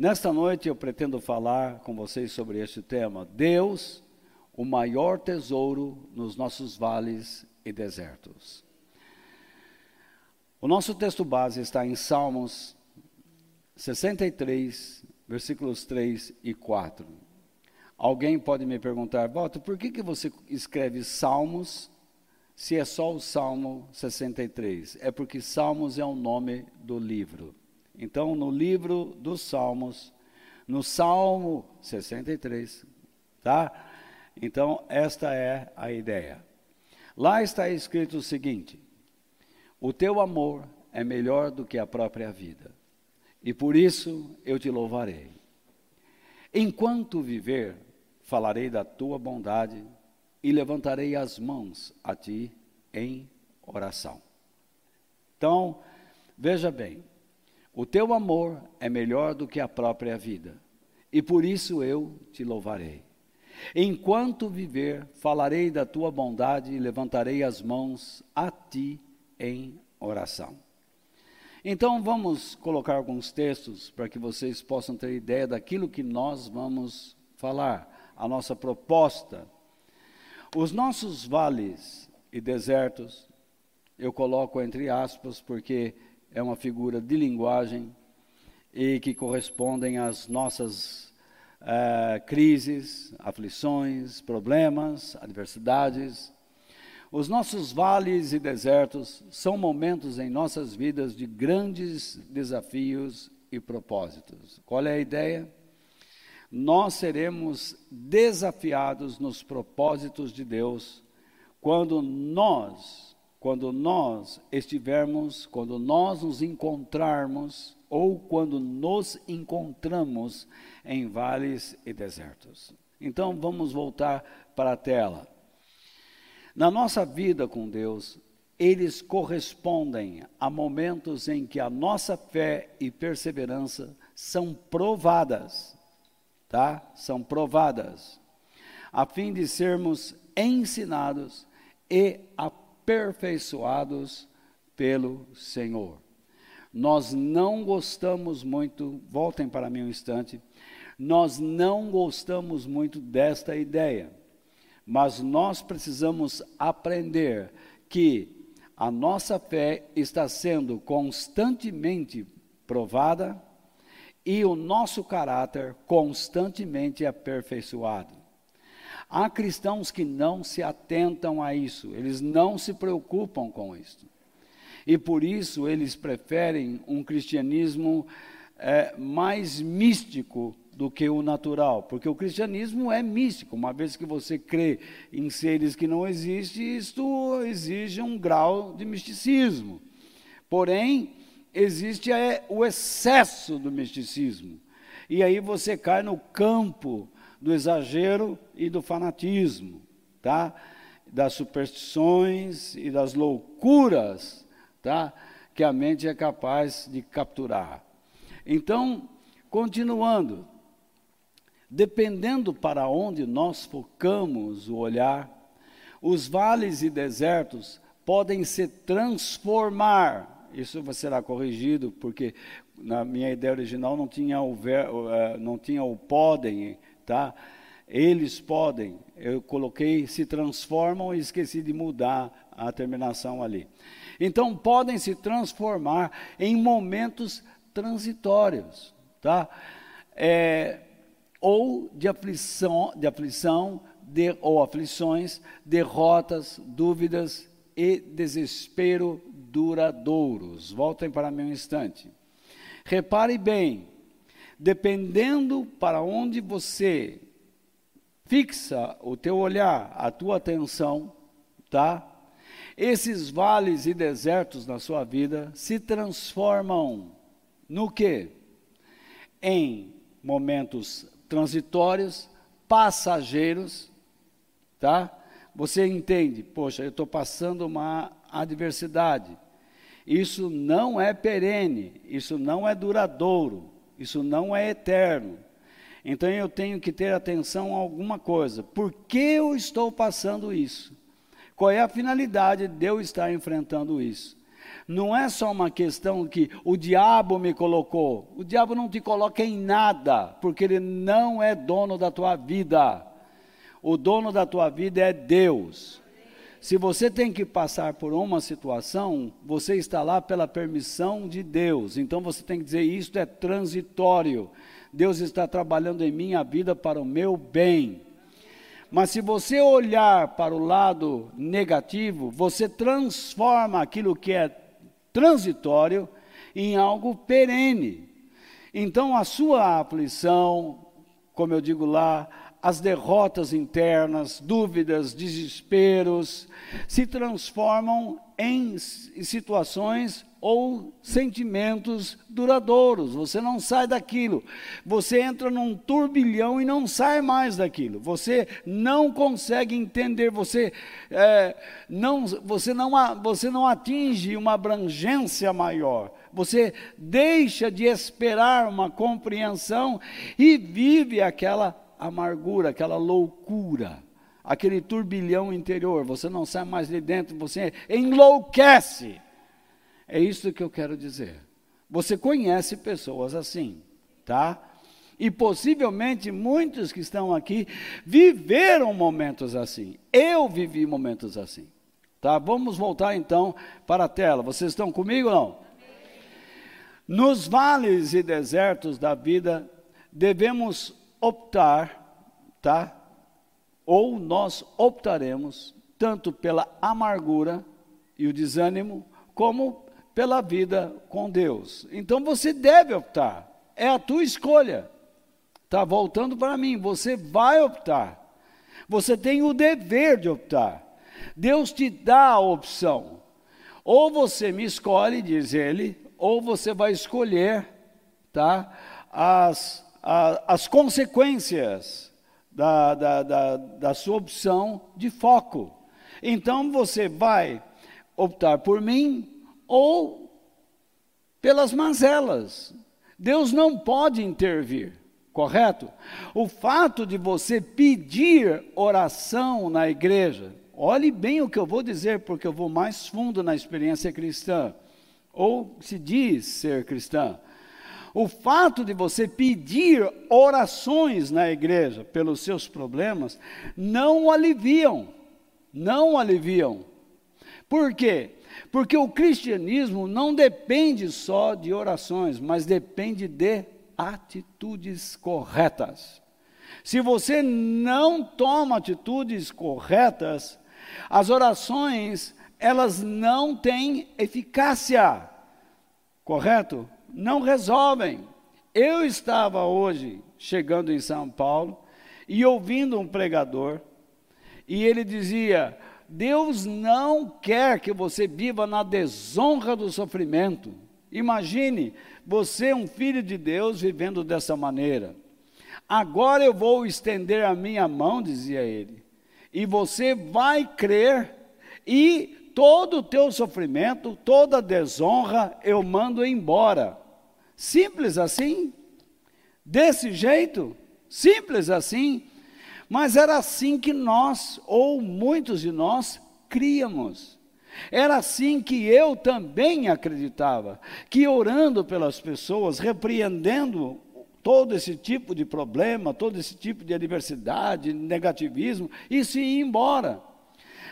Nesta noite eu pretendo falar com vocês sobre este tema: Deus, o maior tesouro nos nossos vales e desertos. O nosso texto base está em Salmos 63, versículos 3 e 4. Alguém pode me perguntar, Walter, por que, que você escreve Salmos se é só o Salmo 63? É porque Salmos é o nome do livro. Então, no livro dos Salmos, no Salmo 63, tá? Então, esta é a ideia. Lá está escrito o seguinte: O teu amor é melhor do que a própria vida, e por isso eu te louvarei. Enquanto viver, falarei da tua bondade e levantarei as mãos a ti em oração. Então, veja bem, o teu amor é melhor do que a própria vida, e por isso eu te louvarei. Enquanto viver, falarei da tua bondade e levantarei as mãos a ti em oração. Então vamos colocar alguns textos para que vocês possam ter ideia daquilo que nós vamos falar, a nossa proposta. Os nossos vales e desertos, eu coloco entre aspas, porque é uma figura de linguagem e que correspondem às nossas uh, crises, aflições, problemas, adversidades. Os nossos vales e desertos são momentos em nossas vidas de grandes desafios e propósitos. Qual é a ideia? Nós seremos desafiados nos propósitos de Deus quando nós quando nós estivermos, quando nós nos encontrarmos ou quando nos encontramos em vales e desertos. Então vamos voltar para a tela. Na nossa vida com Deus, eles correspondem a momentos em que a nossa fé e perseverança são provadas, tá? São provadas, a fim de sermos ensinados e apoiados aperfeiçoados pelo Senhor. Nós não gostamos muito, voltem para mim um instante, nós não gostamos muito desta ideia, mas nós precisamos aprender que a nossa fé está sendo constantemente provada e o nosso caráter constantemente aperfeiçoado. Há cristãos que não se atentam a isso, eles não se preocupam com isso. E por isso eles preferem um cristianismo é, mais místico do que o natural, porque o cristianismo é místico, uma vez que você crê em seres que não existem, isto exige um grau de misticismo. Porém, existe é, o excesso do misticismo, e aí você cai no campo do exagero e do fanatismo, tá? Das superstições e das loucuras, tá? Que a mente é capaz de capturar. Então, continuando, dependendo para onde nós focamos o olhar, os vales e desertos podem se transformar. Isso será corrigido, porque na minha ideia original não tinha o, ver, eh, não tinha o podem tá? Eles podem, eu coloquei, se transformam e esqueci de mudar a terminação ali. Então, podem se transformar em momentos transitórios, tá? É, ou de aflição, de aflição de, ou aflições, derrotas, dúvidas e desespero duradouros. Voltem para mim um instante. Repare bem, dependendo para onde você fixa o teu olhar, a tua atenção, tá? Esses vales e desertos na sua vida se transformam no que? Em momentos transitórios, passageiros, tá? Você entende, poxa, eu estou passando uma adversidade. Isso não é perene, isso não é duradouro. Isso não é eterno. Então eu tenho que ter atenção a alguma coisa. Por que eu estou passando isso? Qual é a finalidade de eu estar enfrentando isso? Não é só uma questão que o diabo me colocou. O diabo não te coloca em nada, porque ele não é dono da tua vida. O dono da tua vida é Deus. Se você tem que passar por uma situação, você está lá pela permissão de Deus. Então você tem que dizer: isto é transitório. Deus está trabalhando em minha vida para o meu bem. Mas se você olhar para o lado negativo, você transforma aquilo que é transitório em algo perene. Então a sua aflição, como eu digo lá, as derrotas internas, dúvidas, desesperos, se transformam em situações ou sentimentos duradouros. Você não sai daquilo. Você entra num turbilhão e não sai mais daquilo. Você não consegue entender. Você, é, não, você, não, você não atinge uma abrangência maior. Você deixa de esperar uma compreensão e vive aquela amargura, aquela loucura aquele turbilhão interior, você não sai mais de dentro, você enlouquece. É isso que eu quero dizer. Você conhece pessoas assim, tá? E possivelmente muitos que estão aqui viveram momentos assim. Eu vivi momentos assim. Tá? Vamos voltar então para a tela. Vocês estão comigo ou não? Nos vales e desertos da vida, devemos optar, tá? Ou nós optaremos tanto pela amargura e o desânimo, como pela vida com Deus. Então você deve optar, é a tua escolha. Está voltando para mim, você vai optar. Você tem o dever de optar. Deus te dá a opção. Ou você me escolhe, diz ele, ou você vai escolher tá, as, a, as consequências da, da, da, da sua opção de foco. Então você vai optar por mim ou pelas mazelas. Deus não pode intervir, correto? O fato de você pedir oração na igreja, olhe bem o que eu vou dizer, porque eu vou mais fundo na experiência cristã, ou se diz ser cristã. O fato de você pedir orações na igreja pelos seus problemas não aliviam, não aliviam. Por quê? Porque o cristianismo não depende só de orações, mas depende de atitudes corretas. Se você não toma atitudes corretas, as orações, elas não têm eficácia. Correto? Não resolvem. Eu estava hoje chegando em São Paulo e ouvindo um pregador, e ele dizia: Deus não quer que você viva na desonra do sofrimento. Imagine você, um filho de Deus, vivendo dessa maneira. Agora eu vou estender a minha mão, dizia ele, e você vai crer, e todo o teu sofrimento, toda a desonra, eu mando embora. Simples assim? Desse jeito? Simples assim? Mas era assim que nós, ou muitos de nós, críamos. Era assim que eu também acreditava, que orando pelas pessoas, repreendendo todo esse tipo de problema, todo esse tipo de adversidade, negativismo, isso ia embora.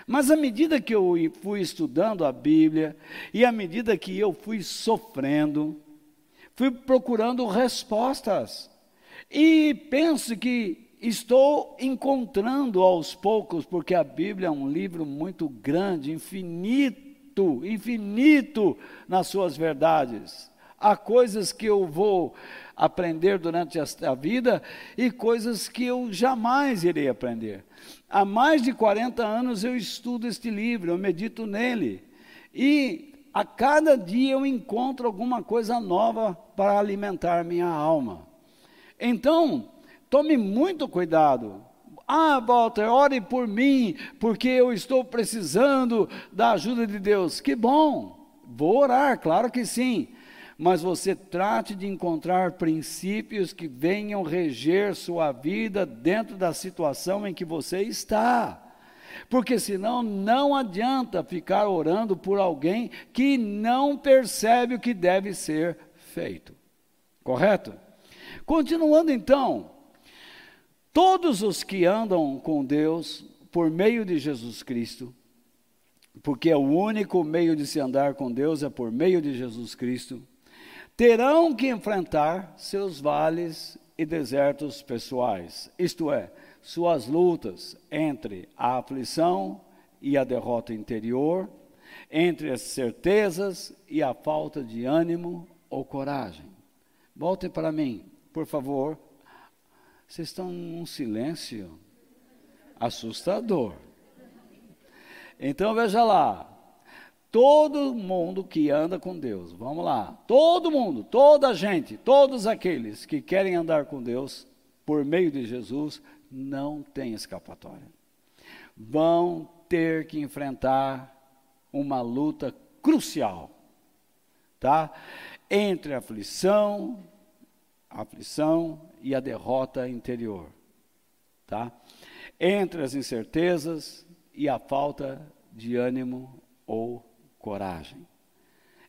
Mas à medida que eu fui estudando a Bíblia, e à medida que eu fui sofrendo, fui procurando respostas. E penso que estou encontrando aos poucos, porque a Bíblia é um livro muito grande, infinito, infinito nas suas verdades. Há coisas que eu vou aprender durante a vida e coisas que eu jamais irei aprender. Há mais de 40 anos eu estudo este livro, eu medito nele. E a cada dia eu encontro alguma coisa nova para alimentar minha alma. Então, Tome muito cuidado. Ah, Walter, ore por mim, porque eu estou precisando da ajuda de Deus. Que bom, vou orar, claro que sim. Mas você trate de encontrar princípios que venham reger sua vida dentro da situação em que você está. Porque senão não adianta ficar orando por alguém que não percebe o que deve ser feito. Correto? Continuando então, todos os que andam com Deus por meio de Jesus Cristo, porque é o único meio de se andar com Deus é por meio de Jesus Cristo, terão que enfrentar seus vales e desertos pessoais, isto é, suas lutas entre a aflição e a derrota interior, entre as certezas e a falta de ânimo ou coragem. Voltem para mim, por favor. Vocês estão num silêncio assustador. Então veja lá, todo mundo que anda com Deus, vamos lá, todo mundo, toda gente, todos aqueles que querem andar com Deus por meio de Jesus, não tem escapatória. Vão ter que enfrentar uma luta crucial, tá? Entre a aflição, a aflição e a derrota interior, tá? Entre as incertezas e a falta de ânimo ou coragem.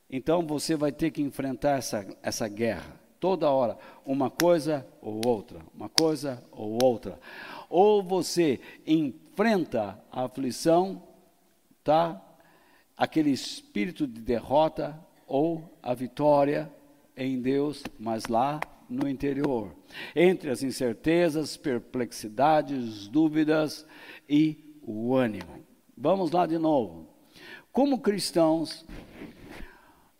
Então você vai ter que enfrentar essa, essa guerra toda hora, uma coisa ou outra, uma coisa ou outra. Ou você enfrenta a aflição, tá? Aquele espírito de derrota ou a vitória em Deus, mas lá no interior, entre as incertezas, perplexidades, dúvidas e o ânimo. Vamos lá de novo. Como cristãos,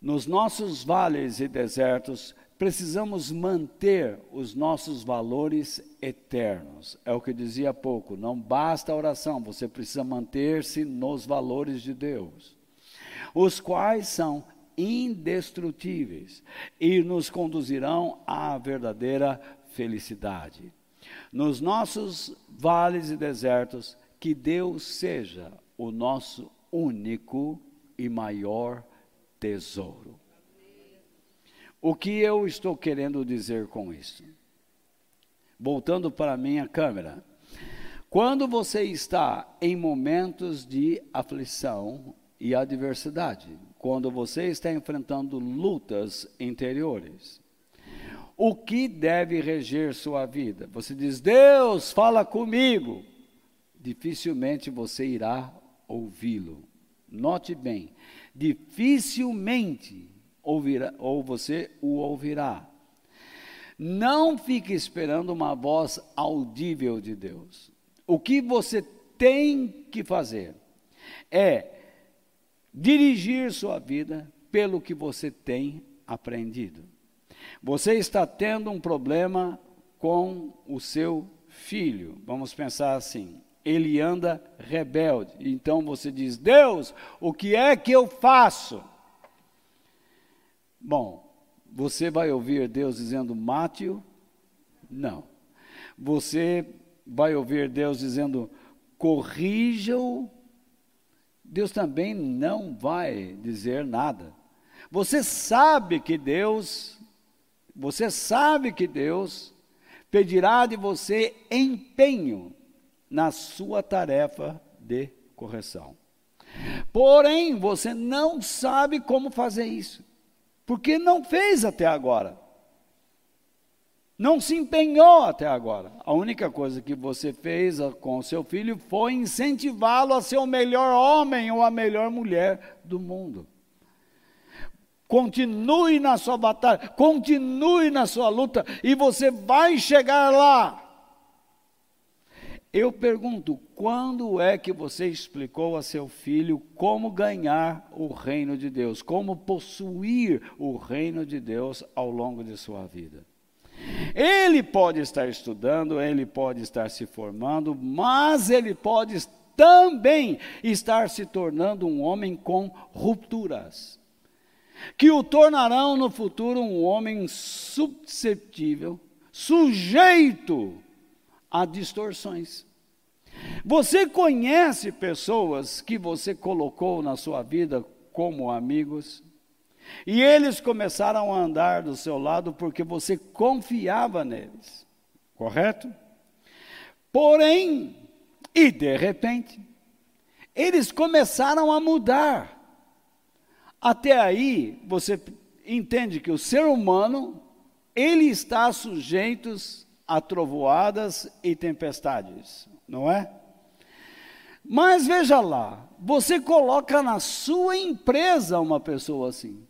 nos nossos vales e desertos, precisamos manter os nossos valores eternos. É o que eu dizia há pouco, não basta a oração, você precisa manter-se nos valores de Deus, os quais são indestrutíveis e nos conduzirão à verdadeira felicidade. Nos nossos vales e desertos, que Deus seja o nosso único e maior tesouro. O que eu estou querendo dizer com isso? Voltando para a minha câmera. Quando você está em momentos de aflição e adversidade, quando você está enfrentando lutas interiores, o que deve reger sua vida? Você diz: Deus, fala comigo. Dificilmente você irá ouvi-lo. Note bem, dificilmente ouvirá, ou você o ouvirá. Não fique esperando uma voz audível de Deus. O que você tem que fazer é dirigir sua vida pelo que você tem aprendido. Você está tendo um problema com o seu filho. Vamos pensar assim: ele anda rebelde. Então você diz: Deus, o que é que eu faço? Bom, você vai ouvir Deus dizendo mate-o? Não. Você vai ouvir Deus dizendo corrija-o? Deus também não vai dizer nada. Você sabe que Deus, você sabe que Deus pedirá de você empenho na sua tarefa de correção. Porém, você não sabe como fazer isso porque não fez até agora. Não se empenhou até agora. A única coisa que você fez com o seu filho foi incentivá-lo a ser o melhor homem ou a melhor mulher do mundo. Continue na sua batalha, continue na sua luta e você vai chegar lá. Eu pergunto, quando é que você explicou a seu filho como ganhar o reino de Deus, como possuir o reino de Deus ao longo de sua vida? Ele pode estar estudando, ele pode estar se formando, mas ele pode também estar se tornando um homem com rupturas, que o tornarão no futuro um homem suscetível, sujeito a distorções. Você conhece pessoas que você colocou na sua vida como amigos e eles começaram a andar do seu lado porque você confiava neles, correto? Porém, e de repente, eles começaram a mudar. Até aí, você entende que o ser humano, ele está sujeito a trovoadas e tempestades, não é? Mas veja lá, você coloca na sua empresa uma pessoa assim.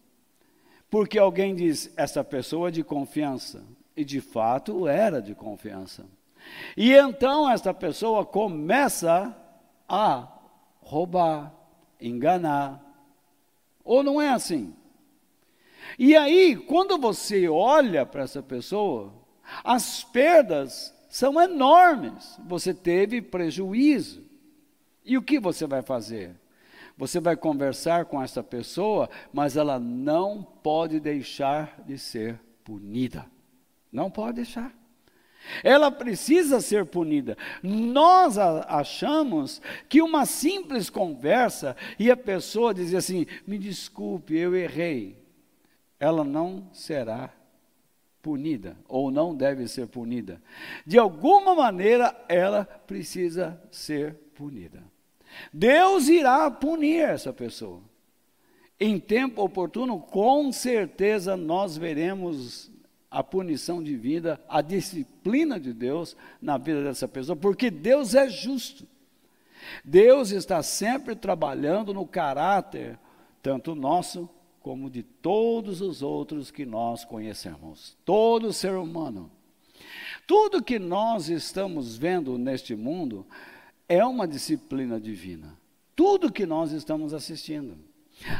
Porque alguém diz, essa pessoa é de confiança. E de fato era de confiança. E então esta pessoa começa a roubar, enganar. Ou não é assim? E aí, quando você olha para essa pessoa, as perdas são enormes. Você teve prejuízo. E o que você vai fazer? Você vai conversar com essa pessoa, mas ela não pode deixar de ser punida. Não pode deixar. Ela precisa ser punida. Nós achamos que uma simples conversa e a pessoa dizer assim: me desculpe, eu errei. Ela não será punida, ou não deve ser punida. De alguma maneira, ela precisa ser punida. Deus irá punir essa pessoa. Em tempo oportuno, com certeza nós veremos a punição divina, a disciplina de Deus na vida dessa pessoa, porque Deus é justo. Deus está sempre trabalhando no caráter, tanto nosso como de todos os outros que nós conhecemos. Todo ser humano. Tudo que nós estamos vendo neste mundo é uma disciplina divina. Tudo que nós estamos assistindo.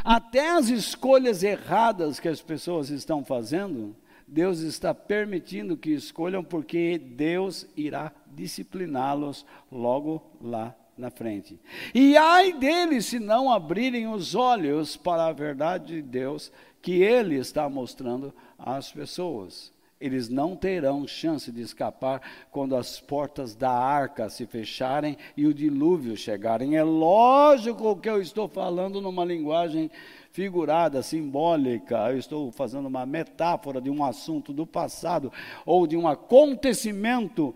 Até as escolhas erradas que as pessoas estão fazendo, Deus está permitindo que escolham, porque Deus irá discipliná-los logo lá na frente. E ai deles se não abrirem os olhos para a verdade de Deus que Ele está mostrando às pessoas eles não terão chance de escapar quando as portas da arca se fecharem e o dilúvio chegarem. É lógico que eu estou falando numa linguagem figurada, simbólica, eu estou fazendo uma metáfora de um assunto do passado ou de um acontecimento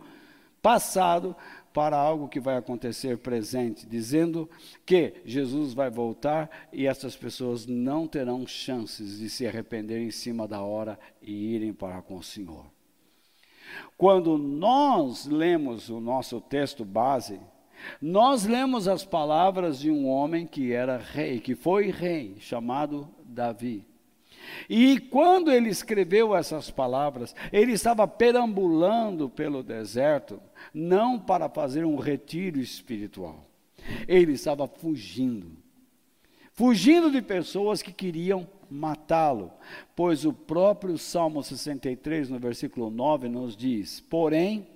passado para algo que vai acontecer presente, dizendo que Jesus vai voltar e essas pessoas não terão chances de se arrepender em cima da hora e irem para com o Senhor. Quando nós lemos o nosso texto base, nós lemos as palavras de um homem que era rei, que foi rei, chamado Davi. E quando ele escreveu essas palavras, ele estava perambulando pelo deserto, não para fazer um retiro espiritual. Ele estava fugindo. Fugindo de pessoas que queriam matá-lo, pois o próprio Salmo 63, no versículo 9, nos diz: Porém,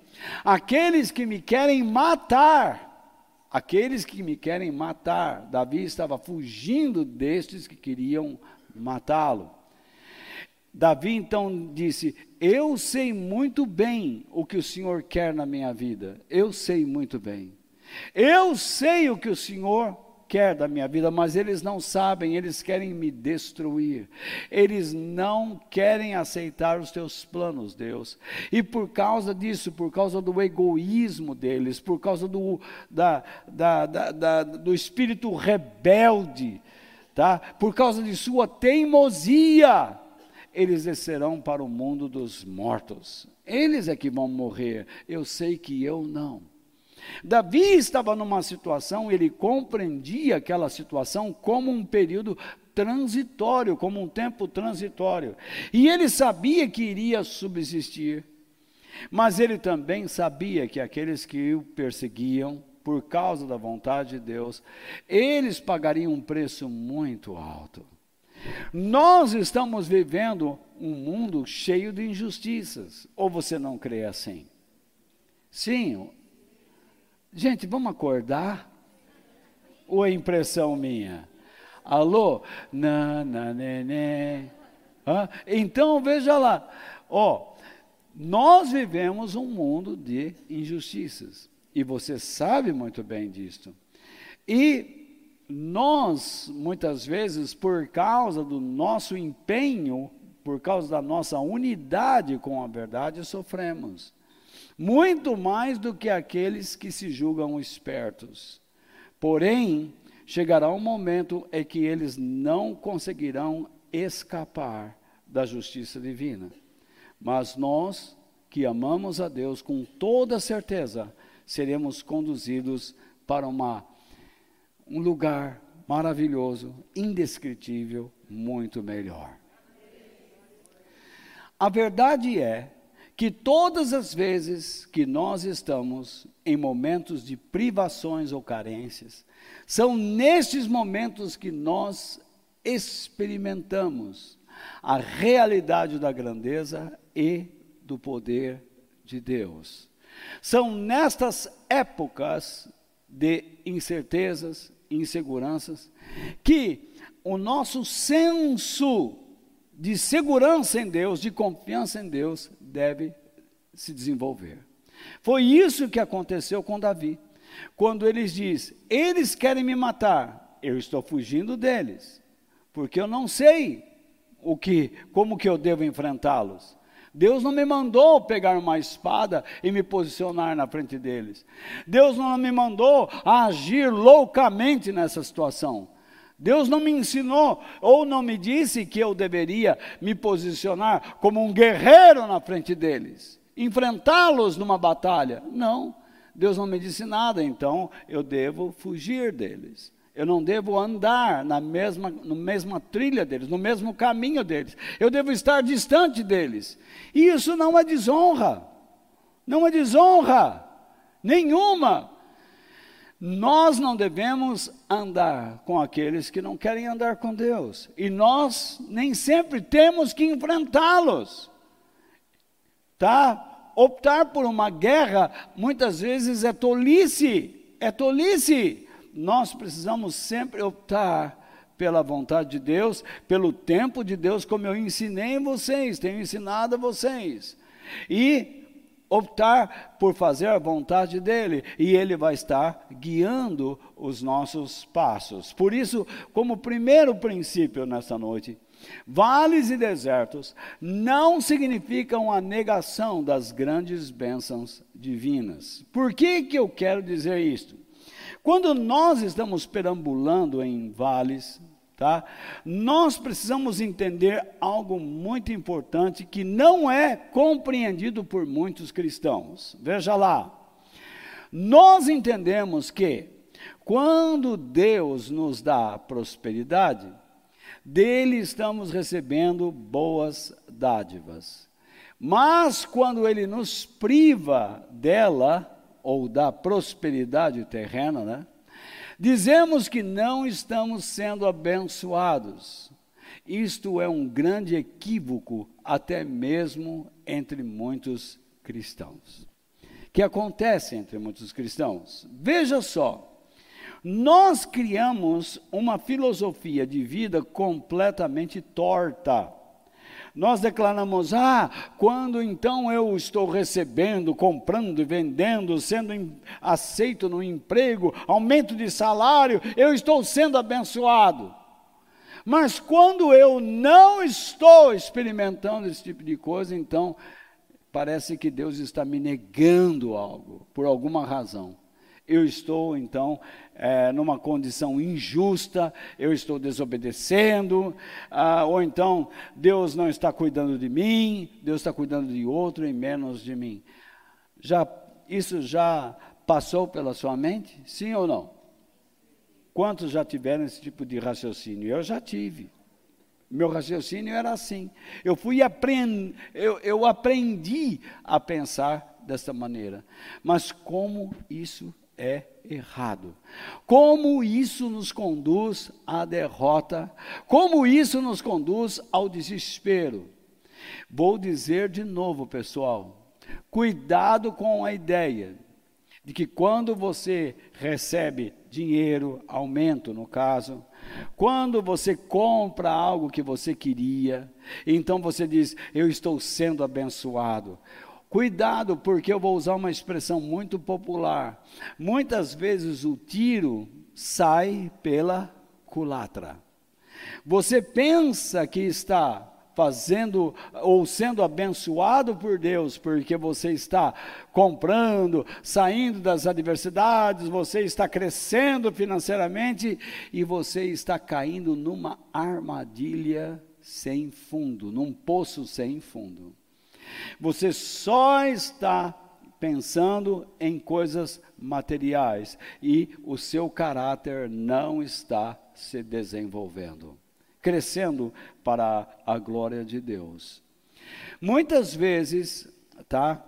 aqueles que me querem matar, aqueles que me querem matar, Davi estava fugindo destes que queriam matá-lo. Davi então disse: Eu sei muito bem o que o Senhor quer na minha vida. Eu sei muito bem. Eu sei o que o Senhor quer da minha vida, mas eles não sabem, eles querem me destruir. Eles não querem aceitar os teus planos, Deus. E por causa disso, por causa do egoísmo deles, por causa do, da, da, da, do espírito rebelde, tá? por causa de sua teimosia, eles descerão para o mundo dos mortos. Eles é que vão morrer. Eu sei que eu não. Davi estava numa situação, ele compreendia aquela situação como um período transitório, como um tempo transitório. E ele sabia que iria subsistir. Mas ele também sabia que aqueles que o perseguiam, por causa da vontade de Deus, eles pagariam um preço muito alto. Nós estamos vivendo um mundo cheio de injustiças. Ou você não crê assim? Sim. Gente, vamos acordar? Ou é impressão minha? Alô? Na, na, né, né. Então, veja lá. Ó, nós vivemos um mundo de injustiças. E você sabe muito bem disto. E nós, muitas vezes, por causa do nosso empenho, por causa da nossa unidade com a verdade, sofremos. Muito mais do que aqueles que se julgam espertos. Porém, chegará um momento em que eles não conseguirão escapar da justiça divina. Mas nós, que amamos a Deus com toda certeza, seremos conduzidos para uma, um lugar maravilhoso, indescritível, muito melhor. A verdade é que todas as vezes que nós estamos em momentos de privações ou carências, são nestes momentos que nós experimentamos a realidade da grandeza e do poder de Deus. São nestas épocas de incertezas, inseguranças, que o nosso senso de segurança em Deus, de confiança em Deus, deve se desenvolver. Foi isso que aconteceu com Davi. Quando eles diz: "Eles querem me matar, eu estou fugindo deles, porque eu não sei o que, como que eu devo enfrentá-los. Deus não me mandou pegar uma espada e me posicionar na frente deles. Deus não me mandou agir loucamente nessa situação. Deus não me ensinou ou não me disse que eu deveria me posicionar como um guerreiro na frente deles, enfrentá-los numa batalha. Não, Deus não me disse nada, então eu devo fugir deles. Eu não devo andar na mesma, na mesma trilha deles, no mesmo caminho deles. Eu devo estar distante deles. E isso não é desonra. Não é desonra nenhuma. Nós não devemos andar com aqueles que não querem andar com Deus. E nós nem sempre temos que enfrentá-los. Tá? Optar por uma guerra muitas vezes é tolice. É tolice. Nós precisamos sempre optar pela vontade de Deus, pelo tempo de Deus, como eu ensinei vocês, tenho ensinado a vocês. E optar por fazer a vontade dele e ele vai estar guiando os nossos passos. Por isso, como primeiro princípio nessa noite, vales e desertos não significam a negação das grandes bênçãos divinas. Por que que eu quero dizer isto? Quando nós estamos perambulando em vales, Tá? Nós precisamos entender algo muito importante que não é compreendido por muitos cristãos. Veja lá. Nós entendemos que quando Deus nos dá prosperidade, dele estamos recebendo boas dádivas. Mas quando ele nos priva dela, ou da prosperidade terrena, né? Dizemos que não estamos sendo abençoados. Isto é um grande equívoco, até mesmo entre muitos cristãos. Que acontece entre muitos cristãos. Veja só, nós criamos uma filosofia de vida completamente torta nós declaramos: ah, quando então eu estou recebendo, comprando e vendendo, sendo aceito no emprego, aumento de salário, eu estou sendo abençoado. Mas quando eu não estou experimentando esse tipo de coisa, então parece que Deus está me negando algo, por alguma razão eu estou então é, numa condição injusta, eu estou desobedecendo, ah, ou então Deus não está cuidando de mim, Deus está cuidando de outro e menos de mim. Já isso já passou pela sua mente? Sim ou não? Quantos já tiveram esse tipo de raciocínio? Eu já tive. Meu raciocínio era assim. Eu fui aprend... eu, eu aprendi a pensar dessa maneira. Mas como isso é errado. Como isso nos conduz à derrota? Como isso nos conduz ao desespero? Vou dizer de novo, pessoal, cuidado com a ideia de que quando você recebe dinheiro, aumento no caso, quando você compra algo que você queria, então você diz: Eu estou sendo abençoado. Cuidado, porque eu vou usar uma expressão muito popular. Muitas vezes o tiro sai pela culatra. Você pensa que está fazendo ou sendo abençoado por Deus, porque você está comprando, saindo das adversidades, você está crescendo financeiramente e você está caindo numa armadilha sem fundo, num poço sem fundo. Você só está pensando em coisas materiais e o seu caráter não está se desenvolvendo, crescendo para a glória de Deus. Muitas vezes, tá?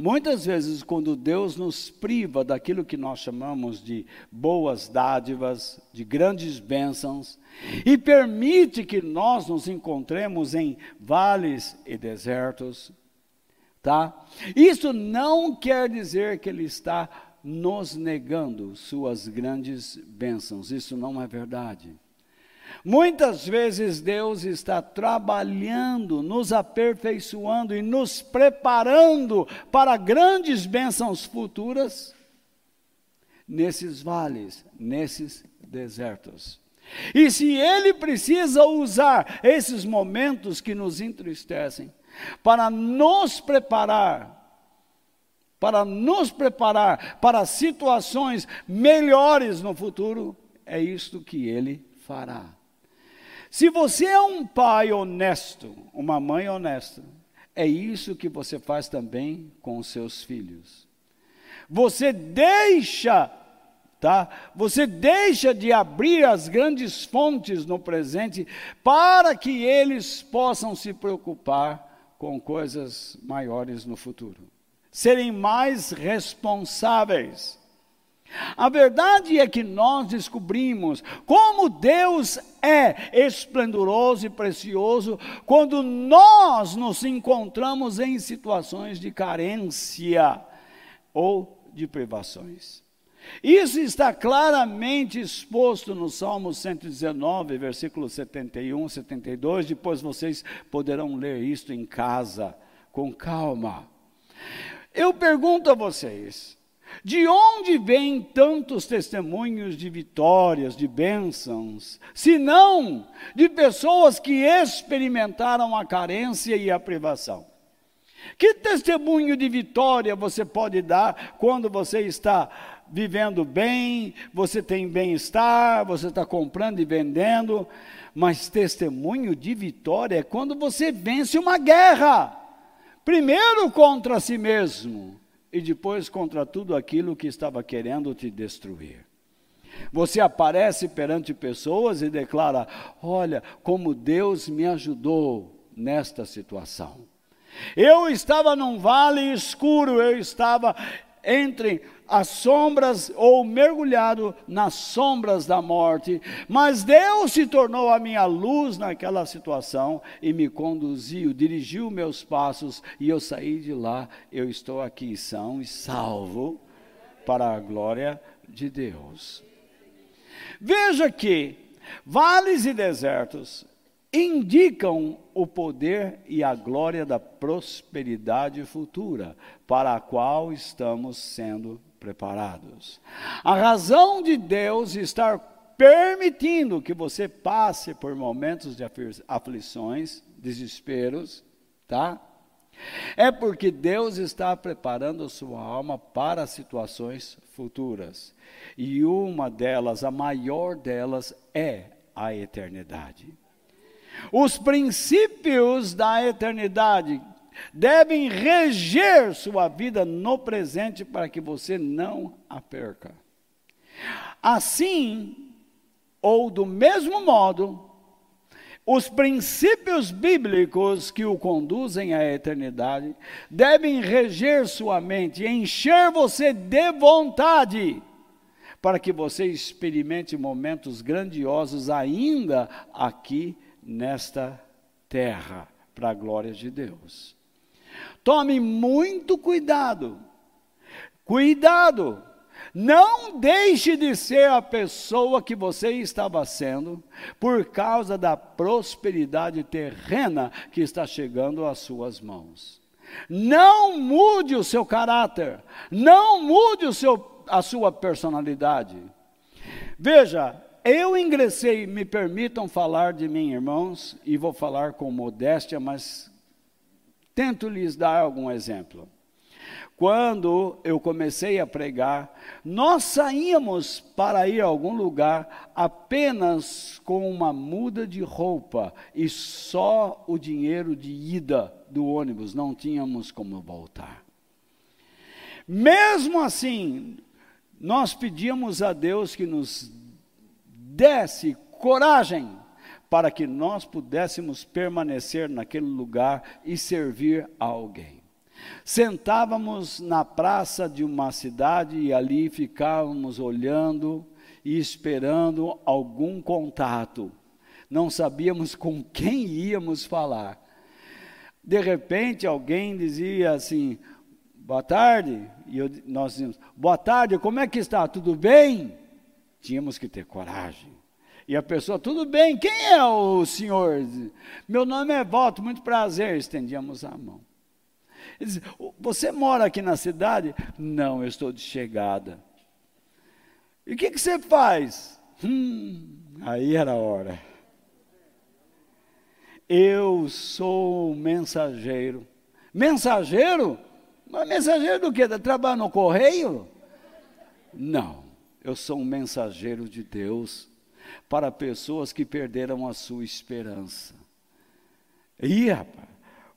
Muitas vezes, quando Deus nos priva daquilo que nós chamamos de boas dádivas, de grandes bênçãos, e permite que nós nos encontremos em vales e desertos, tá? Isso não quer dizer que Ele está nos negando suas grandes bênçãos, isso não é verdade. Muitas vezes Deus está trabalhando, nos aperfeiçoando e nos preparando para grandes bênçãos futuras nesses vales, nesses desertos. E se Ele precisa usar esses momentos que nos entristecem para nos preparar, para nos preparar para situações melhores no futuro, é isto que Ele fará. Se você é um pai honesto, uma mãe honesta, é isso que você faz também com os seus filhos. Você deixa, tá? Você deixa de abrir as grandes fontes no presente para que eles possam se preocupar com coisas maiores no futuro. Serem mais responsáveis a verdade é que nós descobrimos como Deus é esplendoroso e precioso quando nós nos encontramos em situações de carência ou de privações. Isso está claramente exposto no Salmo 119, versículo 71, 72. Depois vocês poderão ler isto em casa, com calma. Eu pergunto a vocês: de onde vêm tantos testemunhos de vitórias, de bênçãos, se não de pessoas que experimentaram a carência e a privação? Que testemunho de vitória você pode dar quando você está vivendo bem, você tem bem-estar, você está comprando e vendendo, mas testemunho de vitória é quando você vence uma guerra, primeiro contra si mesmo e depois contra tudo aquilo que estava querendo te destruir. Você aparece perante pessoas e declara: Olha, como Deus me ajudou nesta situação. Eu estava num vale escuro, eu estava entre as sombras ou mergulhado nas sombras da morte, mas Deus se tornou a minha luz naquela situação e me conduziu, dirigiu meus passos e eu saí de lá. Eu estou aqui são e salvo para a glória de Deus. Veja que vales e desertos indicam o poder e a glória da prosperidade futura, para a qual estamos sendo preparados. A razão de Deus estar permitindo que você passe por momentos de aflições, desesperos, tá? É porque Deus está preparando sua alma para situações futuras. E uma delas, a maior delas, é a eternidade. Os princípios da eternidade devem reger sua vida no presente para que você não a perca. Assim, ou do mesmo modo, os princípios bíblicos que o conduzem à eternidade devem reger sua mente, encher você de vontade, para que você experimente momentos grandiosos ainda aqui nesta terra, para a glória de Deus. Tome muito cuidado. Cuidado. Não deixe de ser a pessoa que você estava sendo por causa da prosperidade terrena que está chegando às suas mãos. Não mude o seu caráter, não mude o seu, a sua personalidade. Veja, eu ingressei, me permitam falar de mim, irmãos, e vou falar com modéstia, mas tento lhes dar algum exemplo. Quando eu comecei a pregar, nós saíamos para ir a algum lugar apenas com uma muda de roupa e só o dinheiro de ida do ônibus, não tínhamos como voltar. Mesmo assim, nós pedíamos a Deus que nos desse coragem para que nós pudéssemos permanecer naquele lugar e servir a alguém. Sentávamos na praça de uma cidade e ali ficávamos olhando e esperando algum contato. Não sabíamos com quem íamos falar. De repente alguém dizia assim: Boa tarde. E eu, nós dizíamos: Boa tarde, como é que está? Tudo bem? Tínhamos que ter coragem. E a pessoa, tudo bem, quem é o senhor? Meu nome é Walter, muito prazer. Estendíamos a mão. Ele diz, você mora aqui na cidade? Não, eu estou de chegada. E o que, que você faz? Hum, aí era a hora. Eu sou mensageiro. Mensageiro? Mas mensageiro do quê? Trabalha no correio? Não. Eu sou um mensageiro de Deus para pessoas que perderam a sua esperança. E, rapaz,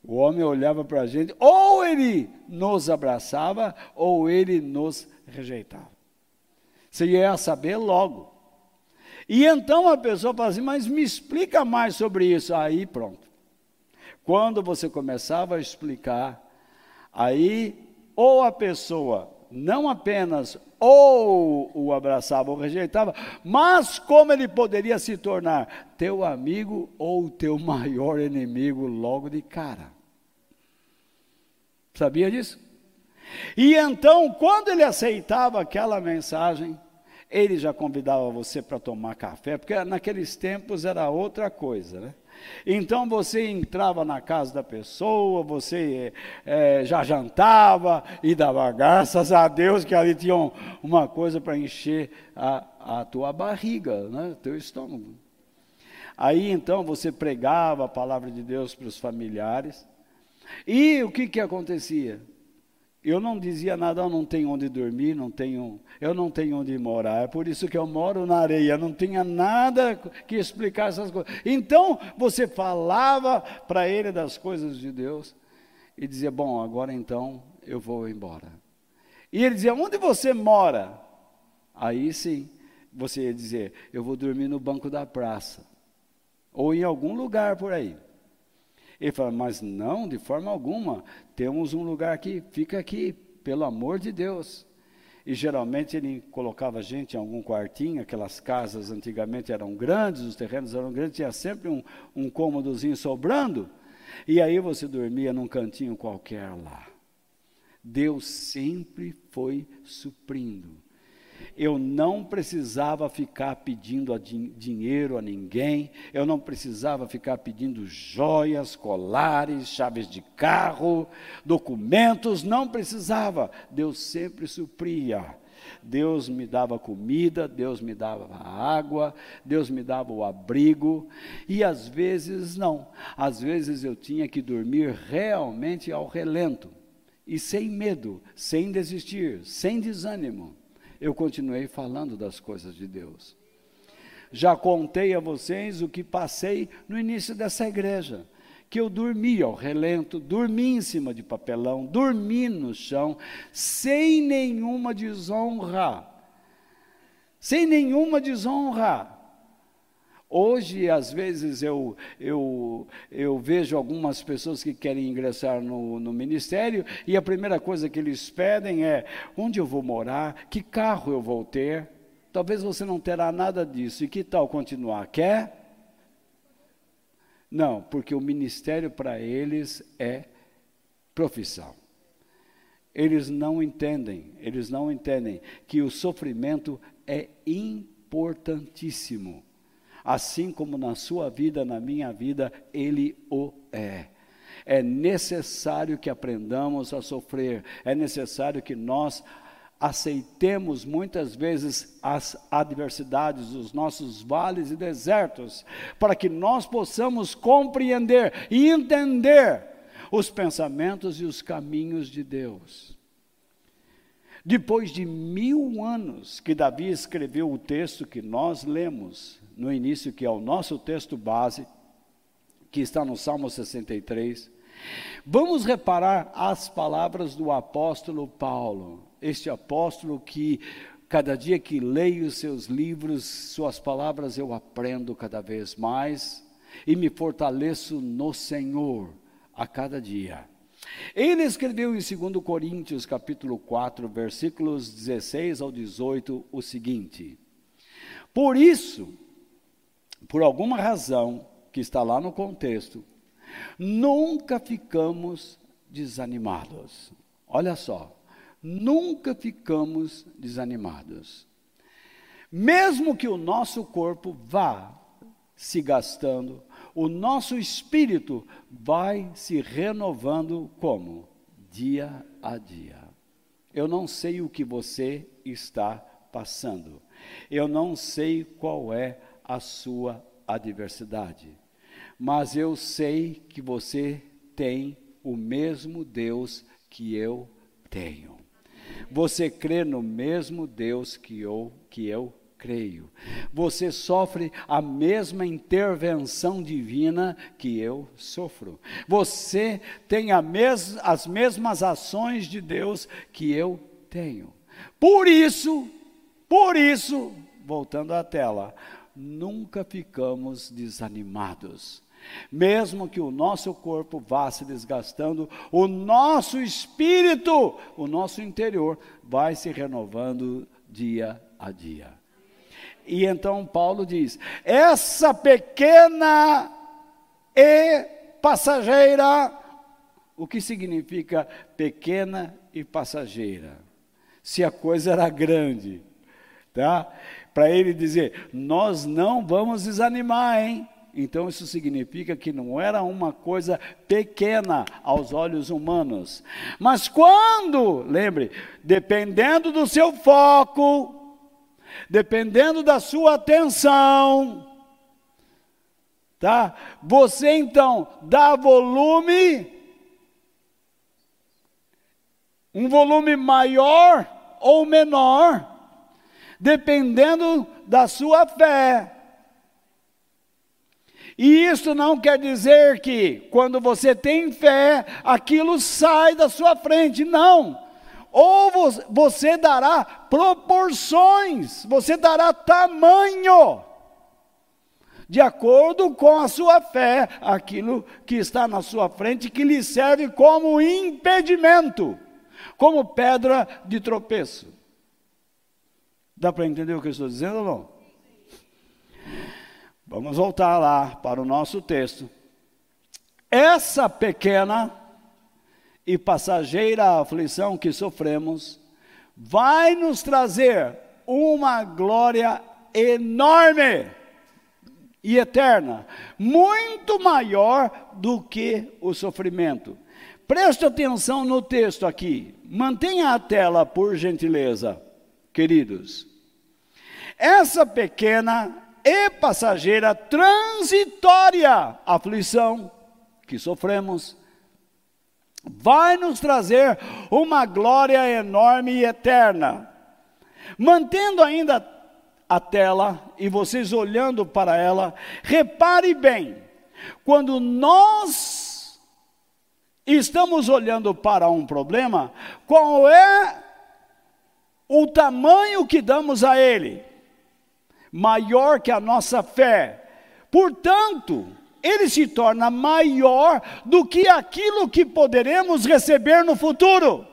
o homem olhava para a gente, ou ele nos abraçava, ou ele nos rejeitava. Você ia saber logo. E então a pessoa fala assim, mas me explica mais sobre isso. Aí pronto. Quando você começava a explicar, aí ou a pessoa não apenas ou o abraçava ou rejeitava, mas como ele poderia se tornar teu amigo ou teu maior inimigo logo de cara. Sabia disso? E então, quando ele aceitava aquela mensagem, ele já convidava você para tomar café, porque naqueles tempos era outra coisa, né? Então você entrava na casa da pessoa, você é, já jantava e dava graças a Deus que ali tinha uma coisa para encher a, a tua barriga, né, teu estômago. Aí então você pregava a palavra de Deus para os familiares. E o que, que acontecia? Eu não dizia nada, eu não tenho onde dormir, não tenho, eu não tenho onde morar. É por isso que eu moro na areia, não tinha nada que explicar essas coisas. Então, você falava para ele das coisas de Deus e dizia: "Bom, agora então eu vou embora". E ele dizia: "Onde você mora?" Aí sim, você ia dizer: "Eu vou dormir no banco da praça ou em algum lugar por aí". Ele fala, mas não, de forma alguma, temos um lugar aqui, fica aqui, pelo amor de Deus. E geralmente ele colocava a gente em algum quartinho, aquelas casas antigamente eram grandes, os terrenos eram grandes, tinha sempre um, um cômodozinho sobrando, e aí você dormia num cantinho qualquer lá. Deus sempre foi suprindo eu não precisava ficar pedindo dinheiro a ninguém, eu não precisava ficar pedindo joias, colares, chaves de carro, documentos, não precisava. Deus sempre supria. Deus me dava comida, Deus me dava água, Deus me dava o abrigo, e às vezes não, às vezes eu tinha que dormir realmente ao relento, e sem medo, sem desistir, sem desânimo eu continuei falando das coisas de Deus. Já contei a vocês o que passei no início dessa igreja, que eu dormi ao relento, dormi em cima de papelão, dormi no chão, sem nenhuma desonra. Sem nenhuma desonra. Hoje, às vezes, eu, eu, eu vejo algumas pessoas que querem ingressar no, no ministério e a primeira coisa que eles pedem é: onde eu vou morar? Que carro eu vou ter? Talvez você não terá nada disso. E que tal continuar? Quer? Não, porque o ministério para eles é profissão. Eles não entendem, eles não entendem que o sofrimento é importantíssimo assim como na sua vida, na minha vida, Ele o é. É necessário que aprendamos a sofrer, é necessário que nós aceitemos muitas vezes as adversidades dos nossos vales e desertos, para que nós possamos compreender e entender os pensamentos e os caminhos de Deus. Depois de mil anos que Davi escreveu o texto que nós lemos no início, que é o nosso texto base, que está no Salmo 63, vamos reparar as palavras do apóstolo Paulo este apóstolo que cada dia que leio seus livros, suas palavras, eu aprendo cada vez mais e me fortaleço no Senhor a cada dia. Ele escreveu em 2 Coríntios, capítulo 4, versículos 16 ao 18, o seguinte: Por isso, por alguma razão que está lá no contexto, nunca ficamos desanimados. Olha só, nunca ficamos desanimados. Mesmo que o nosso corpo vá se gastando, o nosso espírito vai se renovando como? Dia a dia. Eu não sei o que você está passando. Eu não sei qual é a sua adversidade. Mas eu sei que você tem o mesmo Deus que eu tenho. Você crê no mesmo Deus que eu, que eu creio. Você sofre a mesma intervenção divina que eu sofro. Você tem mes as mesmas ações de Deus que eu tenho. Por isso, por isso, voltando à tela, nunca ficamos desanimados. Mesmo que o nosso corpo vá se desgastando, o nosso espírito, o nosso interior, vai se renovando dia a dia. E então Paulo diz: essa pequena e passageira, o que significa pequena e passageira? Se a coisa era grande, tá? Para ele dizer: nós não vamos desanimar, hein? Então isso significa que não era uma coisa pequena aos olhos humanos. Mas quando, lembre, dependendo do seu foco, dependendo da sua atenção, tá? Você então dá volume um volume maior ou menor, dependendo da sua fé. E isso não quer dizer que quando você tem fé, aquilo sai da sua frente, não. Ou você dará proporções, você dará tamanho, de acordo com a sua fé, aquilo que está na sua frente, que lhe serve como impedimento, como pedra de tropeço. Dá para entender o que eu estou dizendo ou não? Vamos voltar lá para o nosso texto. Essa pequena e passageira aflição que sofremos vai nos trazer uma glória enorme e eterna, muito maior do que o sofrimento. Preste atenção no texto aqui. Mantenha a tela, por gentileza, queridos. Essa pequena e passageira transitória aflição que sofremos, vai nos trazer uma glória enorme e eterna. Mantendo ainda a tela e vocês olhando para ela, repare bem, quando nós estamos olhando para um problema, qual é o tamanho que damos a ele? Maior que a nossa fé. Portanto, ele se torna maior do que aquilo que poderemos receber no futuro.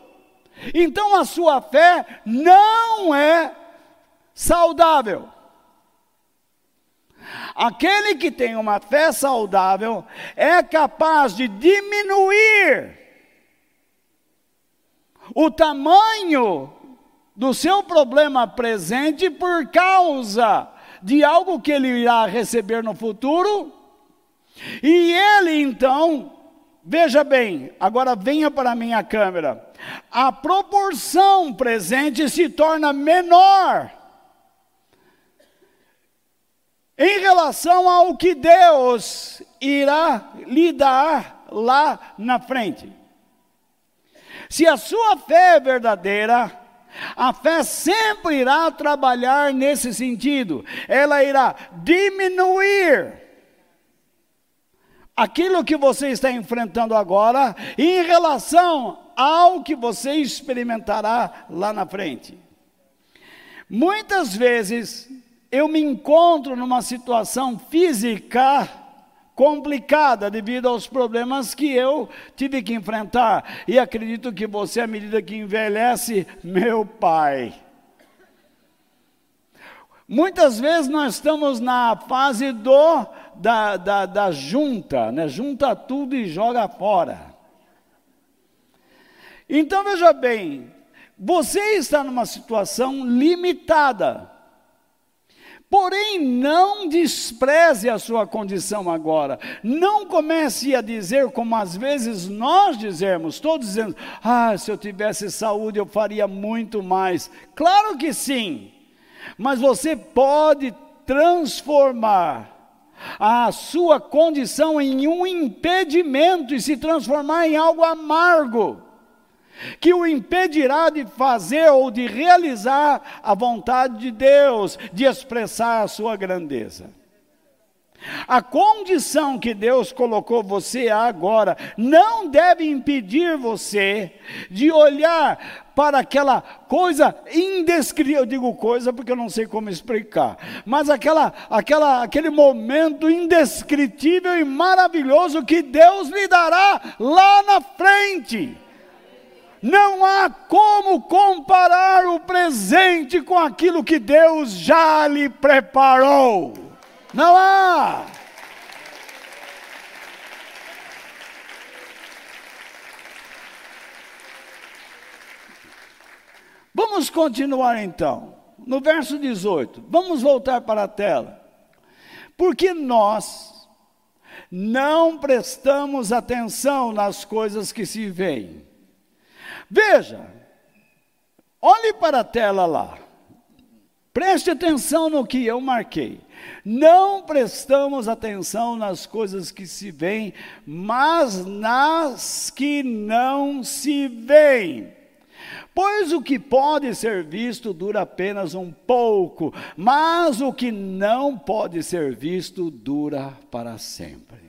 Então a sua fé não é saudável. Aquele que tem uma fé saudável é capaz de diminuir o tamanho do seu problema presente por causa de algo que ele irá receber no futuro. E ele então, veja bem, agora venha para a minha câmera. a proporção presente se torna menor em relação ao que Deus irá lhe dar lá na frente. Se a sua fé é verdadeira, a fé sempre irá trabalhar nesse sentido, ela irá diminuir aquilo que você está enfrentando agora em relação ao que você experimentará lá na frente. Muitas vezes eu me encontro numa situação física complicada devido aos problemas que eu tive que enfrentar. E acredito que você, à medida que envelhece, meu pai. Muitas vezes nós estamos na fase do da, da, da junta, né? junta tudo e joga fora. Então veja bem, você está numa situação limitada. Porém, não despreze a sua condição agora. Não comece a dizer, como às vezes nós dizemos, todos dizendo: ah, se eu tivesse saúde eu faria muito mais. Claro que sim, mas você pode transformar a sua condição em um impedimento e se transformar em algo amargo que o impedirá de fazer ou de realizar a vontade de Deus, de expressar a sua grandeza. A condição que Deus colocou você agora não deve impedir você de olhar para aquela coisa indescritível. Eu digo coisa porque eu não sei como explicar, mas aquela, aquela, aquele momento indescritível e maravilhoso que Deus lhe dará lá na frente. Não há como comparar o presente com aquilo que Deus já lhe preparou. Não há. Vamos continuar então. No verso 18. Vamos voltar para a tela. Porque nós não prestamos atenção nas coisas que se veem Veja, olhe para a tela lá. Preste atenção no que eu marquei. Não prestamos atenção nas coisas que se veem, mas nas que não se veem. Pois o que pode ser visto dura apenas um pouco, mas o que não pode ser visto dura para sempre.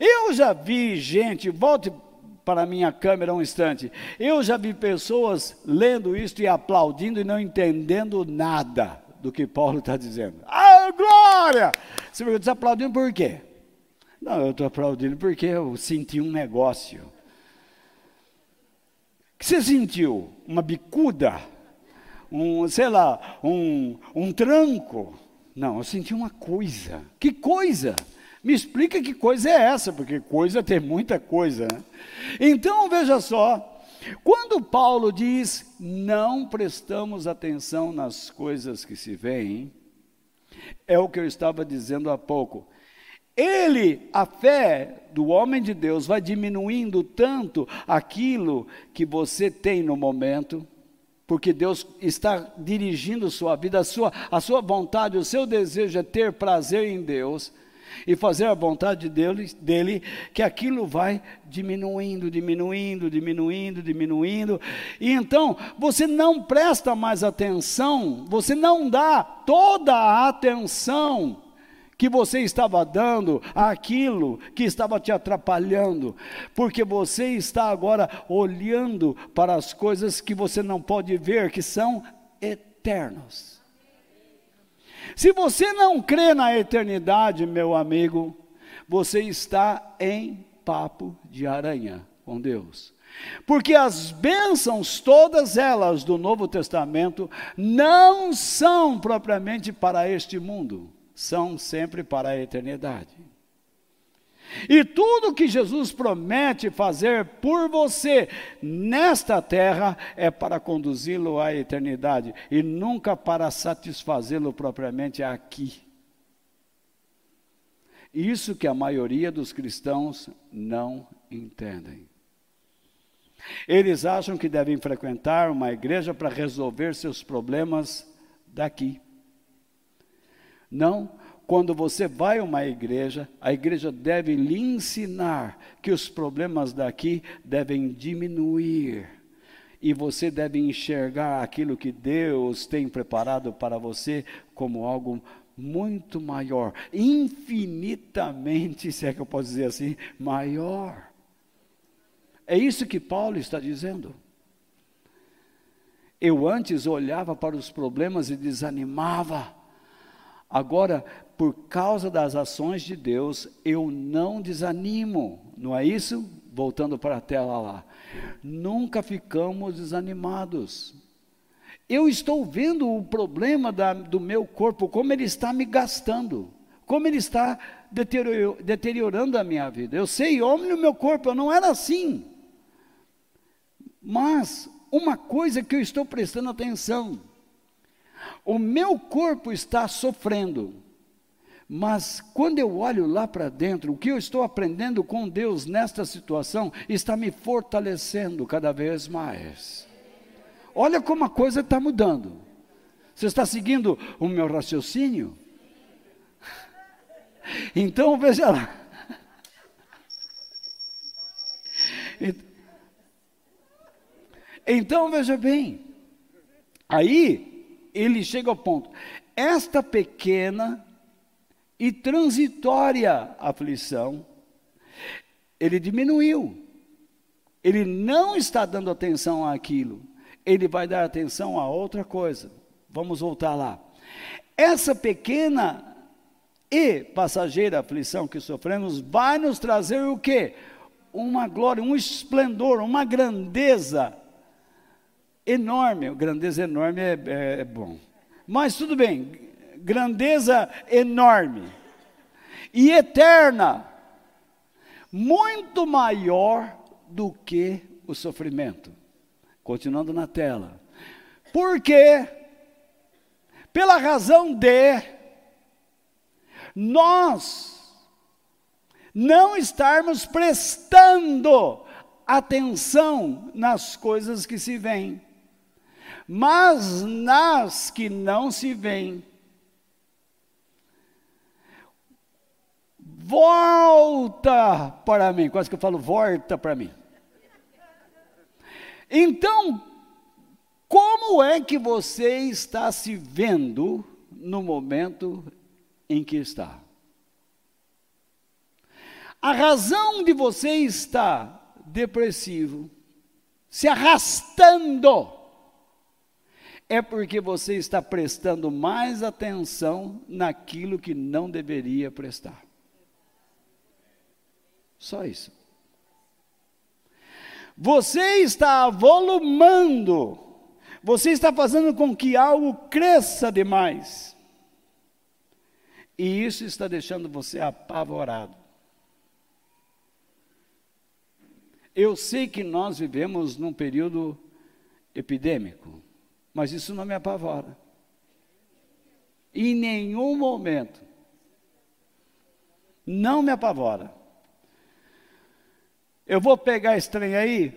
Eu já vi gente, volte para a minha câmera um instante. Eu já vi pessoas lendo isto e aplaudindo e não entendendo nada do que Paulo está dizendo. Ah, glória! Você está aplaudindo por quê? Não, eu estou aplaudindo porque eu senti um negócio. O que você sentiu? Uma bicuda? Um, sei lá, um, um tranco? Não, eu senti uma coisa. Que coisa? Me explica que coisa é essa, porque coisa tem muita coisa. Né? Então, veja só, quando Paulo diz não prestamos atenção nas coisas que se veem, é o que eu estava dizendo há pouco. Ele, a fé do homem de Deus, vai diminuindo tanto aquilo que você tem no momento, porque Deus está dirigindo sua vida, a sua, a sua vontade, o seu desejo é ter prazer em Deus e fazer a vontade dele, dele, que aquilo vai diminuindo, diminuindo, diminuindo, diminuindo. E então você não presta mais atenção, você não dá toda a atenção que você estava dando àquilo que estava te atrapalhando, porque você está agora olhando para as coisas que você não pode ver, que são eternas. Se você não crê na eternidade, meu amigo, você está em papo de aranha com Deus. Porque as bênçãos, todas elas do Novo Testamento, não são propriamente para este mundo, são sempre para a eternidade. E tudo que Jesus promete fazer por você nesta terra é para conduzi-lo à eternidade e nunca para satisfazê-lo propriamente aqui. Isso que a maioria dos cristãos não entendem. Eles acham que devem frequentar uma igreja para resolver seus problemas daqui. Não, quando você vai a uma igreja, a igreja deve lhe ensinar que os problemas daqui devem diminuir. E você deve enxergar aquilo que Deus tem preparado para você como algo muito maior, infinitamente, se é que eu posso dizer assim, maior. É isso que Paulo está dizendo. Eu antes olhava para os problemas e desanimava. Agora, por causa das ações de Deus, eu não desanimo. Não é isso? Voltando para a tela lá. Nunca ficamos desanimados. Eu estou vendo o problema da, do meu corpo, como ele está me gastando, como ele está deteriorando a minha vida. Eu sei, homem no meu corpo, eu não era assim. Mas uma coisa que eu estou prestando atenção: o meu corpo está sofrendo, mas quando eu olho lá para dentro, o que eu estou aprendendo com Deus nesta situação está me fortalecendo cada vez mais. Olha como a coisa está mudando. Você está seguindo o meu raciocínio? Então veja lá. Então veja bem. Aí ele chega ao ponto. Esta pequena e transitória aflição, ele diminuiu. Ele não está dando atenção àquilo ele vai dar atenção a outra coisa. Vamos voltar lá. Essa pequena e passageira aflição que sofremos vai nos trazer o quê? Uma glória, um esplendor, uma grandeza enorme. Grandeza enorme é, é, é bom. Mas tudo bem, grandeza enorme e eterna, muito maior do que o sofrimento. Continuando na tela. Porque, pela razão de nós não estarmos prestando atenção nas coisas que se veem, mas nas que não se veem. Volta para mim, quase que eu falo, volta para mim. Então, como é que você está se vendo no momento em que está? A razão de você estar depressivo, se arrastando, é porque você está prestando mais atenção naquilo que não deveria prestar. Só isso. Você está volumando, você está fazendo com que algo cresça demais. E isso está deixando você apavorado. Eu sei que nós vivemos num período epidêmico, mas isso não me apavora. Em nenhum momento. Não me apavora. Eu vou pegar esse trem aí?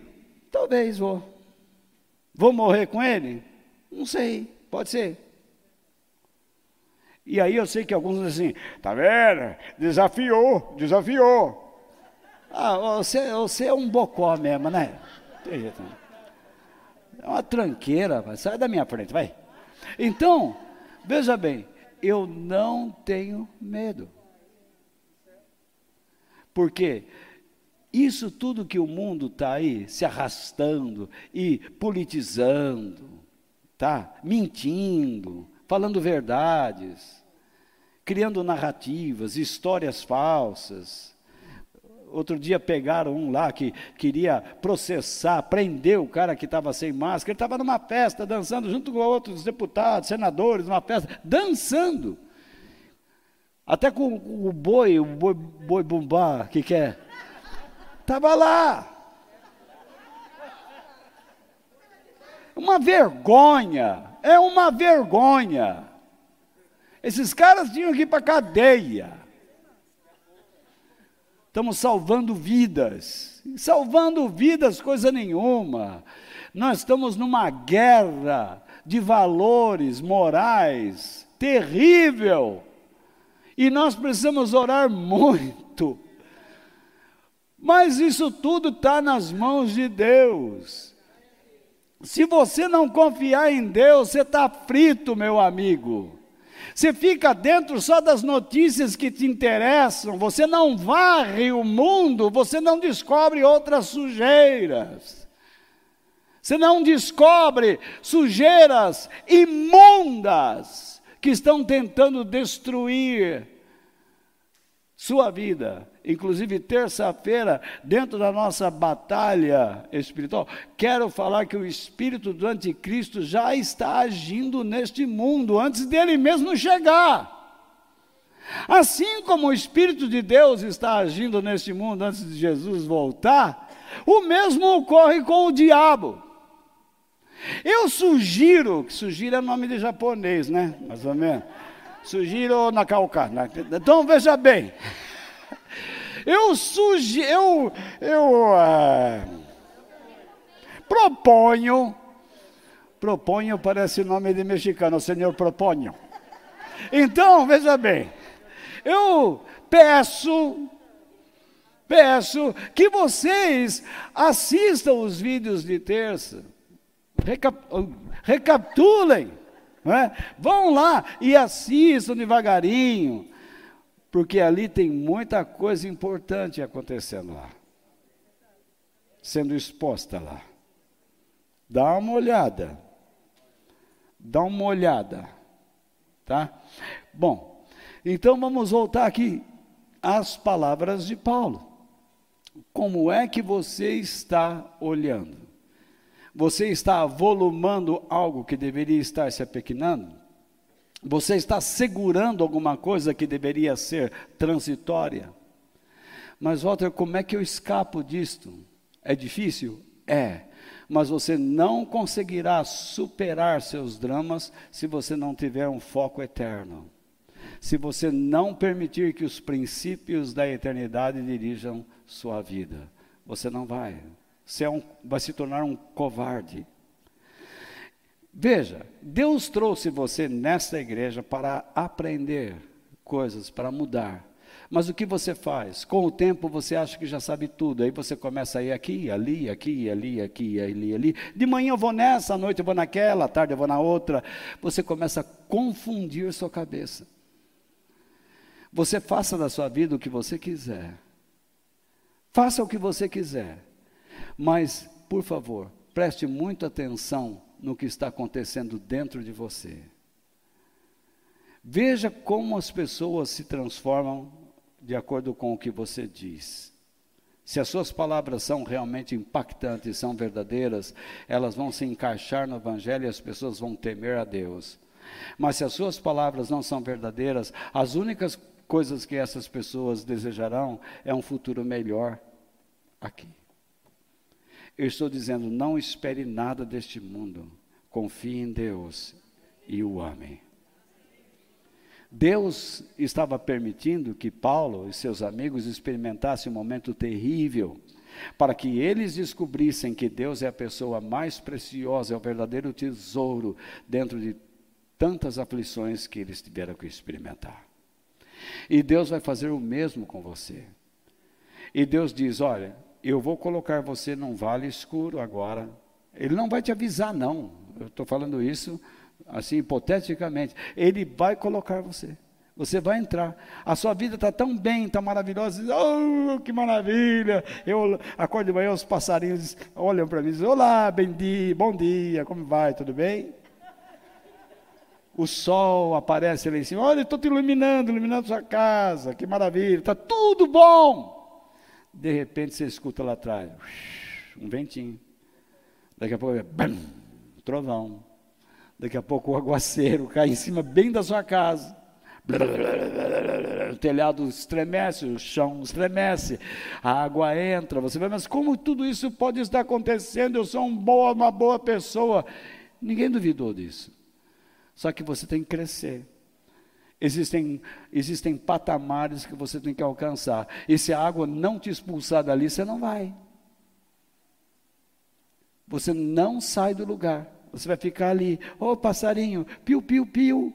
Talvez vou. Vou morrer com ele? Não sei, pode ser. E aí eu sei que alguns dizem assim, tá vendo? Desafiou, desafiou. Ah, você, você é um bocó mesmo, né? Tem jeito, né? É uma tranqueira, vai. sai da minha frente, vai. Então, veja bem, eu não tenho medo. Por quê? Isso tudo que o mundo está aí se arrastando e politizando, tá? Mentindo, falando verdades, criando narrativas, histórias falsas. Outro dia pegaram um lá que queria processar, prender o cara que estava sem máscara. Ele estava numa festa, dançando junto com outros deputados, senadores, numa festa, dançando. Até com o boi, o boi, boi bumbá, que quer. É? Estava lá. Uma vergonha, é uma vergonha. Esses caras tinham que ir para a cadeia. estamos salvando vidas. Salvando vidas, coisa nenhuma. Nós estamos numa guerra de valores morais terrível. E nós precisamos orar muito. Mas isso tudo está nas mãos de Deus. Se você não confiar em Deus, você está frito, meu amigo. Você fica dentro só das notícias que te interessam, você não varre o mundo, você não descobre outras sujeiras. Você não descobre sujeiras imundas que estão tentando destruir sua vida. Inclusive, terça-feira, dentro da nossa batalha espiritual, quero falar que o espírito do anticristo já está agindo neste mundo antes dele mesmo chegar. Assim como o espírito de Deus está agindo neste mundo antes de Jesus voltar, o mesmo ocorre com o diabo. Eu sugiro, sugiro é nome de japonês, né? Mais ou menos. Sugiro Nakauka. Então veja bem. Eu sugiro, eu, eu uh, proponho, proponho parece nome de mexicano, senhor proponho. Então, veja bem, eu peço, peço que vocês assistam os vídeos de terça, recap, recapitulem é? Vão lá e assistam devagarinho, porque ali tem muita coisa importante acontecendo lá, sendo exposta lá. Dá uma olhada, dá uma olhada, tá? Bom, então vamos voltar aqui às palavras de Paulo. Como é que você está olhando? Você está avolumando algo que deveria estar se apequenando? Você está segurando alguma coisa que deveria ser transitória? Mas, Walter, como é que eu escapo disto? É difícil? É. Mas você não conseguirá superar seus dramas se você não tiver um foco eterno. Se você não permitir que os princípios da eternidade dirijam sua vida. Você não vai você é um, vai se tornar um covarde. Veja, Deus trouxe você nesta igreja para aprender coisas, para mudar. Mas o que você faz? Com o tempo você acha que já sabe tudo, aí você começa a ir aqui, ali, aqui, ali, aqui, ali, ali. De manhã eu vou nessa, à noite eu vou naquela, à tarde eu vou na outra. Você começa a confundir sua cabeça. Você faça da sua vida o que você quiser. Faça o que você quiser. Mas, por favor, preste muita atenção no que está acontecendo dentro de você. Veja como as pessoas se transformam de acordo com o que você diz. Se as suas palavras são realmente impactantes, são verdadeiras, elas vão se encaixar no Evangelho e as pessoas vão temer a Deus. Mas se as suas palavras não são verdadeiras, as únicas coisas que essas pessoas desejarão é um futuro melhor aqui. Eu estou dizendo, não espere nada deste mundo. Confie em Deus e o ame. Deus estava permitindo que Paulo e seus amigos experimentassem um momento terrível, para que eles descobrissem que Deus é a pessoa mais preciosa, é o verdadeiro tesouro dentro de tantas aflições que eles tiveram que experimentar. E Deus vai fazer o mesmo com você. E Deus diz: Olha, eu vou colocar você num vale escuro agora. Ele não vai te avisar, não. Eu estou falando isso assim, hipoteticamente. Ele vai colocar você. Você vai entrar. A sua vida está tão bem, tão maravilhosa. Oh, que maravilha! Eu acordo de manhã, os passarinhos olham para mim e dizem: Olá, bem dia, bom dia, como vai? Tudo bem? O sol aparece lá em cima. Olha, estou te iluminando, iluminando sua casa. Que maravilha! Está tudo bom. De repente você escuta lá atrás um ventinho. Daqui a pouco, bam, trovão. Daqui a pouco o aguaceiro cai em cima bem da sua casa. O telhado estremece, o chão estremece, a água entra. Você vai, mas como tudo isso pode estar acontecendo? Eu sou um boa, uma boa pessoa. Ninguém duvidou disso. Só que você tem que crescer. Existem, existem patamares que você tem que alcançar. E se a água não te expulsar dali, você não vai. Você não sai do lugar. Você vai ficar ali. Ô oh, passarinho, piu, piu, piu.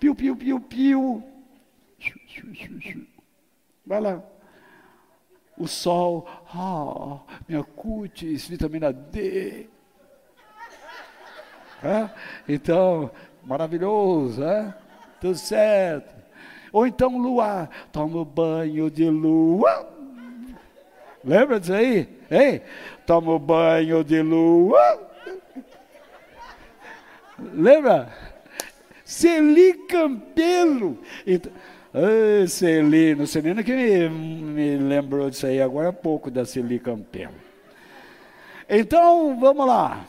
Piu, piu, piu, piu. Vai lá. O sol, ah, minha cutis, vitamina D. É? Então, maravilhoso, é? Tudo certo. Ou então luar, toma banho de lua. Lembra disso aí? Hein? Toma banho de lua. Lembra? Celi Campelo. Então, Ai, Celino que me, me lembrou disso aí agora há pouco da Celi Campelo. Então, vamos lá.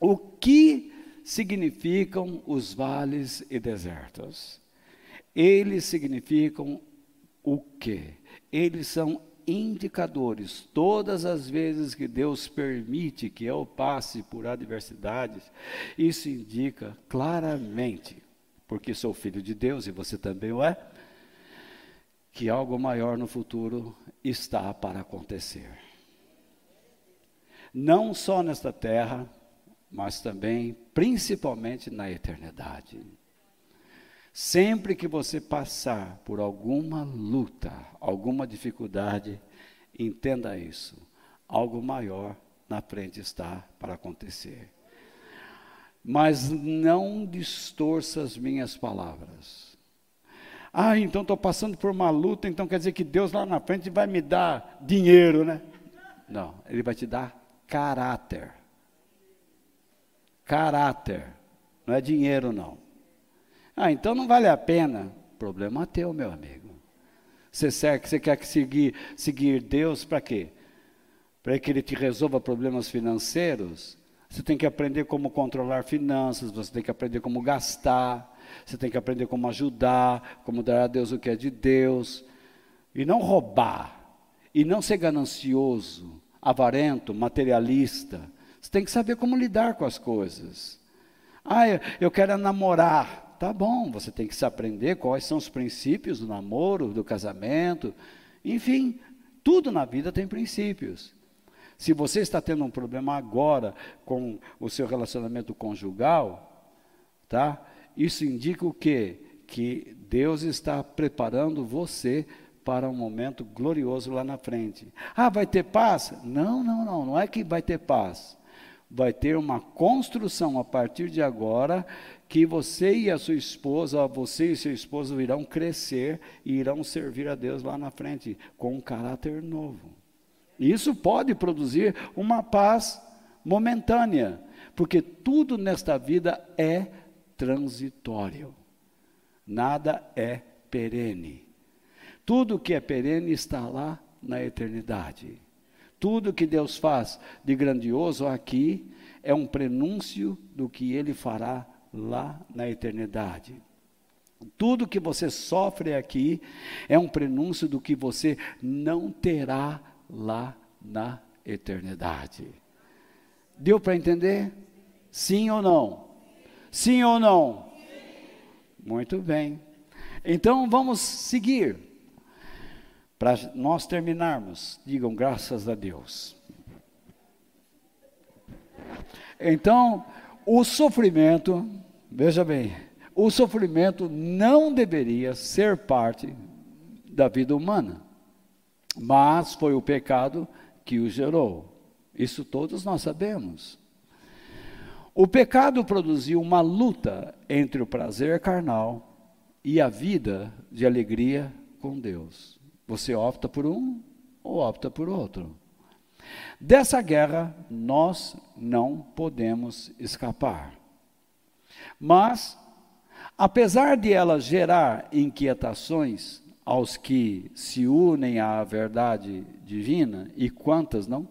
O que significam os vales e desertos? Eles significam o quê? Eles são indicadores. Todas as vezes que Deus permite que eu passe por adversidades, isso indica claramente, porque sou filho de Deus e você também o é, que algo maior no futuro está para acontecer. Não só nesta terra, mas também, principalmente na eternidade. Sempre que você passar por alguma luta, alguma dificuldade, entenda isso. Algo maior na frente está para acontecer. Mas não distorça as minhas palavras. Ah, então estou passando por uma luta, então quer dizer que Deus lá na frente vai me dar dinheiro, né? Não, Ele vai te dar caráter caráter, não é dinheiro não. Ah, então não vale a pena. Problema teu, meu amigo. Você, quer seguir, seguir Deus para quê? Para que Ele te resolva problemas financeiros? Você tem que aprender como controlar finanças, você tem que aprender como gastar, você tem que aprender como ajudar, como dar a Deus o que é de Deus, e não roubar, e não ser ganancioso, avarento, materialista. Você tem que saber como lidar com as coisas. Ah, eu, quero namorar. Tá bom, você tem que se aprender quais são os princípios do namoro, do casamento. Enfim, tudo na vida tem princípios. Se você está tendo um problema agora com o seu relacionamento conjugal, tá? Isso indica o quê? Que Deus está preparando você para um momento glorioso lá na frente. Ah, vai ter paz? Não, não, não, não é que vai ter paz vai ter uma construção a partir de agora que você e a sua esposa, você e seu esposo irão crescer e irão servir a Deus lá na frente com um caráter novo. Isso pode produzir uma paz momentânea, porque tudo nesta vida é transitório. Nada é perene. Tudo que é perene está lá na eternidade. Tudo que Deus faz de grandioso aqui é um prenúncio do que ele fará lá na eternidade. Tudo que você sofre aqui é um prenúncio do que você não terá lá na eternidade. Deu para entender? Sim ou não? Sim ou não? Muito bem. Então vamos seguir. Para nós terminarmos, digam graças a Deus. Então, o sofrimento, veja bem, o sofrimento não deveria ser parte da vida humana, mas foi o pecado que o gerou. Isso todos nós sabemos. O pecado produziu uma luta entre o prazer carnal e a vida de alegria com Deus. Você opta por um ou opta por outro. Dessa guerra nós não podemos escapar. Mas, apesar de ela gerar inquietações aos que se unem à verdade divina, e quantas não?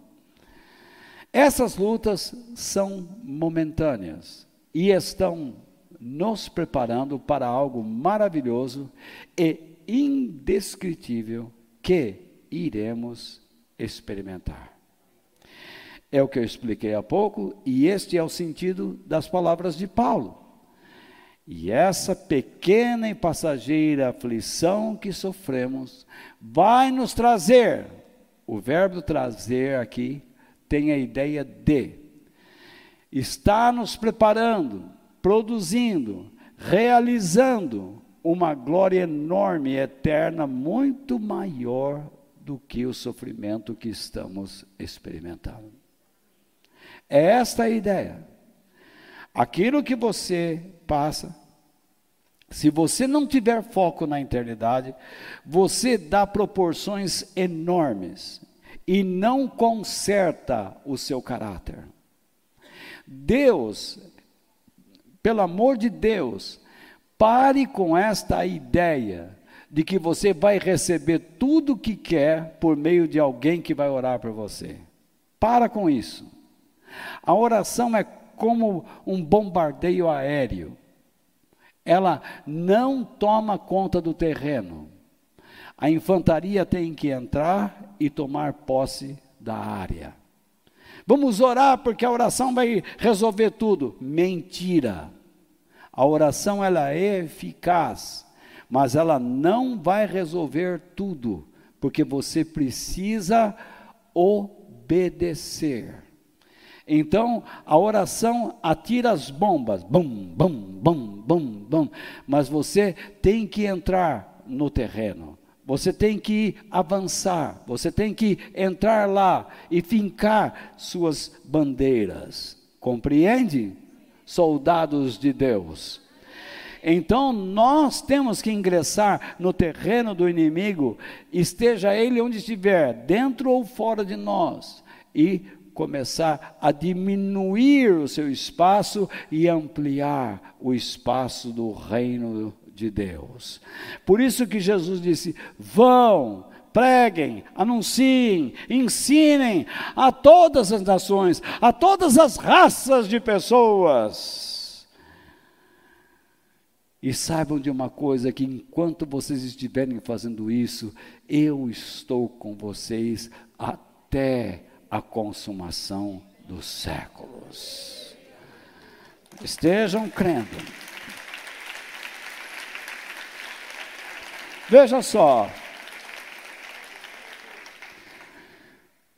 Essas lutas são momentâneas e estão nos preparando para algo maravilhoso e indescritível que iremos experimentar. É o que eu expliquei há pouco, e este é o sentido das palavras de Paulo. E essa pequena e passageira aflição que sofremos vai nos trazer, o verbo trazer aqui tem a ideia de, está nos preparando, produzindo, realizando uma glória enorme, eterna, muito maior do que o sofrimento que estamos experimentando. É esta a ideia. Aquilo que você passa, se você não tiver foco na eternidade, você dá proporções enormes e não conserta o seu caráter. Deus, pelo amor de Deus, pare com esta ideia de que você vai receber tudo o que quer por meio de alguém que vai orar por você. Para com isso. A oração é como um bombardeio aéreo. Ela não toma conta do terreno. A infantaria tem que entrar e tomar posse da área. Vamos orar porque a oração vai resolver tudo. Mentira. A oração ela é eficaz, mas ela não vai resolver tudo, porque você precisa obedecer. Então, a oração atira as bombas, bum, bum, bum, bum, bum, mas você tem que entrar no terreno. Você tem que avançar, você tem que entrar lá e fincar suas bandeiras. Compreende? Soldados de Deus. Então nós temos que ingressar no terreno do inimigo, esteja ele onde estiver, dentro ou fora de nós, e começar a diminuir o seu espaço e ampliar o espaço do reino de Deus. Por isso que Jesus disse: vão, preguem, anunciem, ensinem a todas as nações, a todas as raças de pessoas. E saibam de uma coisa: que enquanto vocês estiverem fazendo isso, eu estou com vocês até a consumação dos séculos. Estejam crendo. Veja só.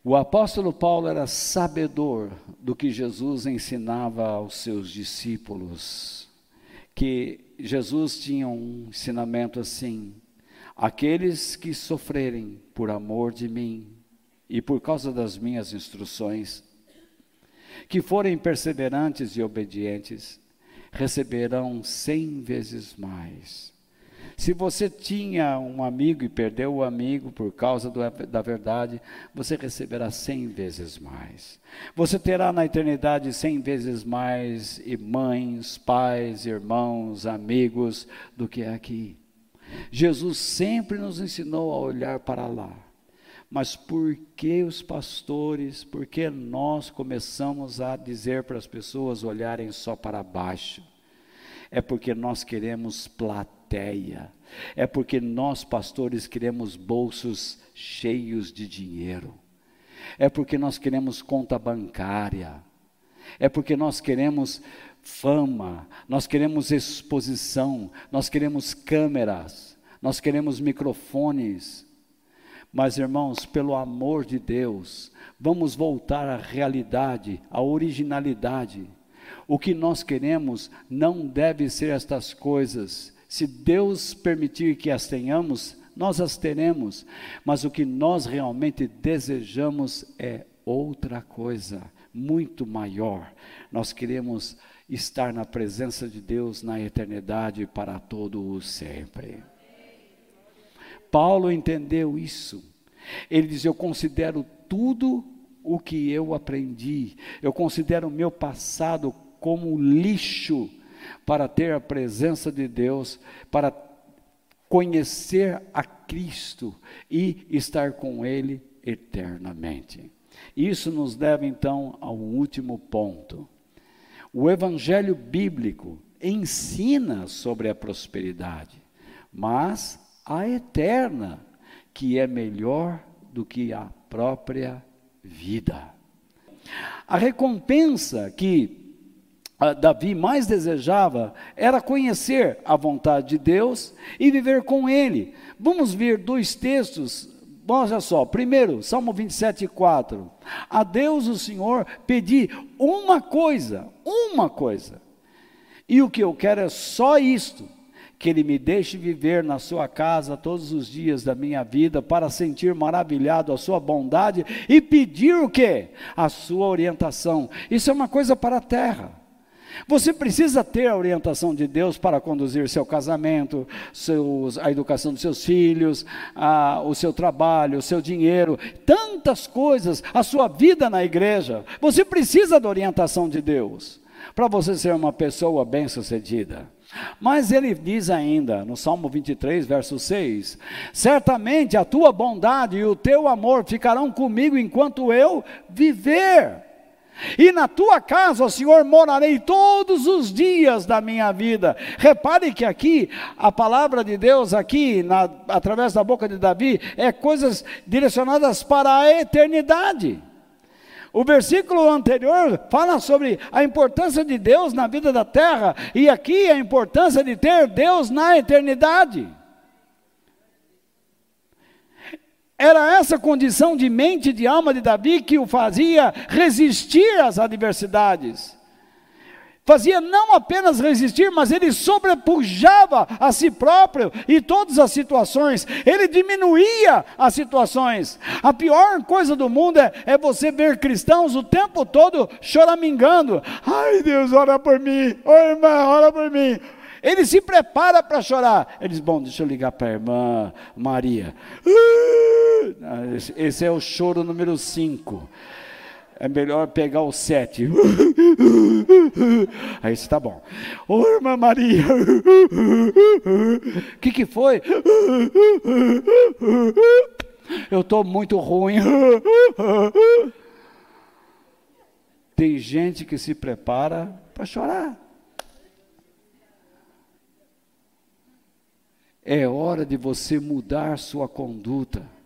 O apóstolo Paulo era sabedor do que Jesus ensinava aos seus discípulos, que Jesus tinha um ensinamento assim: aqueles que sofrerem por amor de mim e por causa das minhas instruções, que forem perseverantes e obedientes, receberão cem vezes mais. Se você tinha um amigo e perdeu o amigo por causa do, da verdade, você receberá cem vezes mais. Você terá na eternidade cem vezes mais mães, pais, irmãos, amigos do que aqui. Jesus sempre nos ensinou a olhar para lá mas por que os pastores, por que nós começamos a dizer para as pessoas olharem só para baixo? É porque nós queremos plateia, é porque nós pastores queremos bolsos cheios de dinheiro, é porque nós queremos conta bancária, é porque nós queremos fama, nós queremos exposição, nós queremos câmeras, nós queremos microfones, mas, irmãos, pelo amor de Deus, vamos voltar à realidade, à originalidade. O que nós queremos não deve ser estas coisas. Se Deus permitir que as tenhamos, nós as teremos, mas o que nós realmente desejamos é outra coisa, muito maior. Nós queremos estar na presença de Deus na eternidade para todo o sempre. Paulo entendeu isso. Ele diz: Eu considero tudo o que eu aprendi, eu considero o meu passado como lixo para ter a presença de Deus, para conhecer a Cristo e estar com Ele eternamente. Isso nos leva então ao último ponto. O Evangelho bíblico ensina sobre a prosperidade, mas a eterna, que é melhor do que a própria vida. A recompensa que Davi mais desejava era conhecer a vontade de Deus e viver com Ele. Vamos ver dois textos. Olha só, primeiro, Salmo 27, 4. A Deus o Senhor pedi uma coisa, uma coisa. E o que eu quero é só isto: que Ele me deixe viver na Sua casa todos os dias da minha vida, para sentir maravilhado a Sua bondade e pedir o que? A Sua orientação. Isso é uma coisa para a terra. Você precisa ter a orientação de Deus para conduzir seu casamento, seus, a educação dos seus filhos, a, o seu trabalho, o seu dinheiro, tantas coisas, a sua vida na igreja. Você precisa da orientação de Deus para você ser uma pessoa bem-sucedida. Mas ele diz ainda, no Salmo 23, verso 6: Certamente a tua bondade e o teu amor ficarão comigo enquanto eu viver. E na tua casa, Senhor, morarei todos os dias da minha vida. Repare que aqui, a palavra de Deus, aqui, na, através da boca de Davi, é coisas direcionadas para a eternidade. O versículo anterior fala sobre a importância de Deus na vida da terra, e aqui a importância de ter Deus na eternidade. Era essa condição de mente e de alma de Davi que o fazia resistir às adversidades. Fazia não apenas resistir, mas ele sobrepujava a si próprio e todas as situações, ele diminuía as situações. A pior coisa do mundo é, é você ver cristãos o tempo todo choramingando. Ai Deus, ora por mim, ô irmã, ora por mim. Ele se prepara para chorar. Ele diz: Bom, deixa eu ligar para a irmã Maria. Esse é o choro número 5. É melhor pegar o 7. Aí está bom. Ô irmã Maria. O que, que foi? Eu estou muito ruim. Tem gente que se prepara para chorar. É hora de você mudar sua conduta.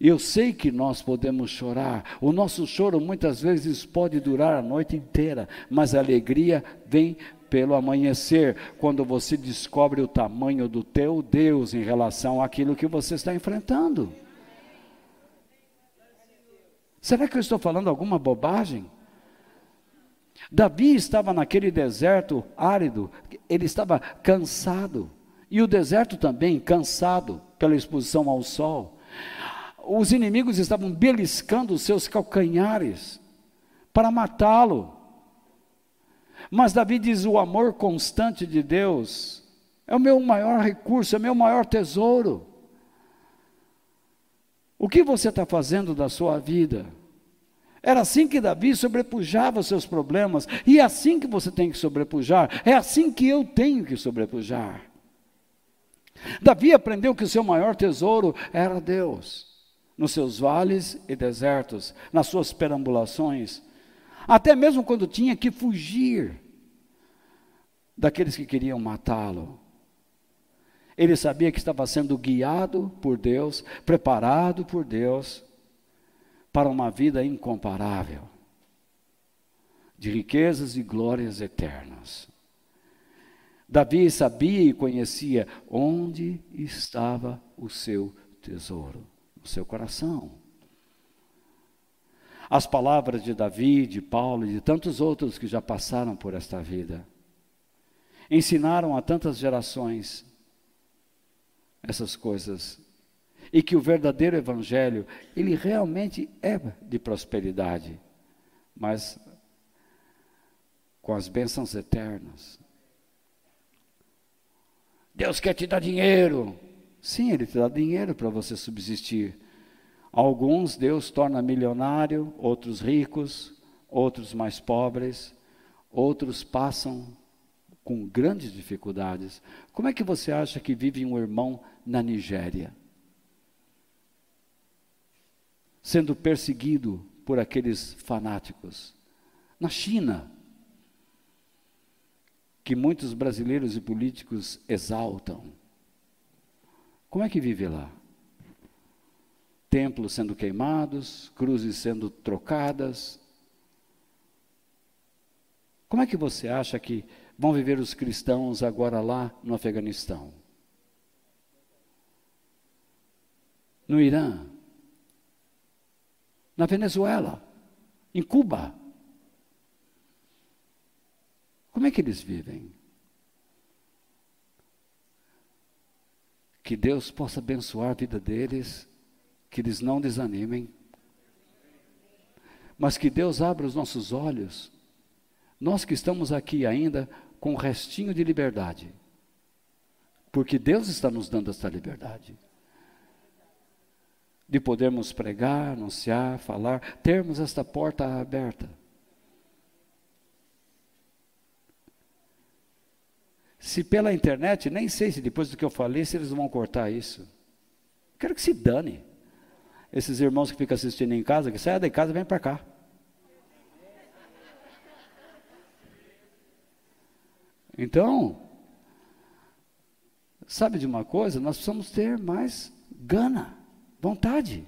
Eu sei que nós podemos chorar. O nosso choro muitas vezes pode durar a noite inteira, mas a alegria vem pelo amanhecer, quando você descobre o tamanho do teu Deus em relação àquilo que você está enfrentando. Será que eu estou falando alguma bobagem? Davi estava naquele deserto árido, ele estava cansado. E o deserto também cansado pela exposição ao sol. Os inimigos estavam beliscando os seus calcanhares para matá-lo. Mas Davi diz: o amor constante de Deus é o meu maior recurso, é o meu maior tesouro. O que você está fazendo da sua vida? Era assim que Davi sobrepujava os seus problemas, e é assim que você tem que sobrepujar, é assim que eu tenho que sobrepujar. Davi aprendeu que o seu maior tesouro era Deus, nos seus vales e desertos, nas suas perambulações, até mesmo quando tinha que fugir daqueles que queriam matá-lo. Ele sabia que estava sendo guiado por Deus, preparado por Deus, para uma vida incomparável, de riquezas e glórias eternas. Davi sabia e conhecia onde estava o seu tesouro, o seu coração. As palavras de Davi, de Paulo e de tantos outros que já passaram por esta vida ensinaram a tantas gerações essas coisas e que o verdadeiro evangelho, ele realmente é de prosperidade, mas com as bênçãos eternas. Deus quer te dar dinheiro. Sim, Ele te dá dinheiro para você subsistir. Alguns Deus torna milionário, outros ricos, outros mais pobres, outros passam com grandes dificuldades. Como é que você acha que vive um irmão na Nigéria? sendo perseguido por aqueles fanáticos. Na China, que muitos brasileiros e políticos exaltam. Como é que vive lá? Templos sendo queimados, cruzes sendo trocadas, Como é que você acha que vão viver os cristãos agora lá no Afeganistão? No Irã? Na Venezuela? Em Cuba? Como é que eles vivem? Que Deus possa abençoar a vida deles, que eles não desanimem, mas que Deus abra os nossos olhos, nós que estamos aqui ainda com um restinho de liberdade, porque Deus está nos dando esta liberdade de podermos pregar, anunciar, falar, termos esta porta aberta. Se pela internet, nem sei se depois do que eu falei, se eles vão cortar isso. Quero que se dane. Esses irmãos que ficam assistindo em casa, que saia de casa e vem para cá. Então, sabe de uma coisa? Nós precisamos ter mais gana, vontade.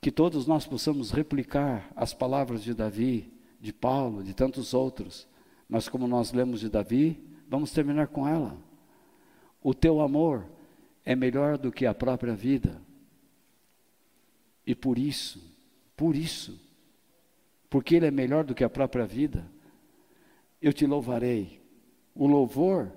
Que todos nós possamos replicar as palavras de Davi, de Paulo, de tantos outros. Mas como nós lemos de Davi, Vamos terminar com ela. O teu amor é melhor do que a própria vida. E por isso, por isso, porque ele é melhor do que a própria vida, eu te louvarei. O louvor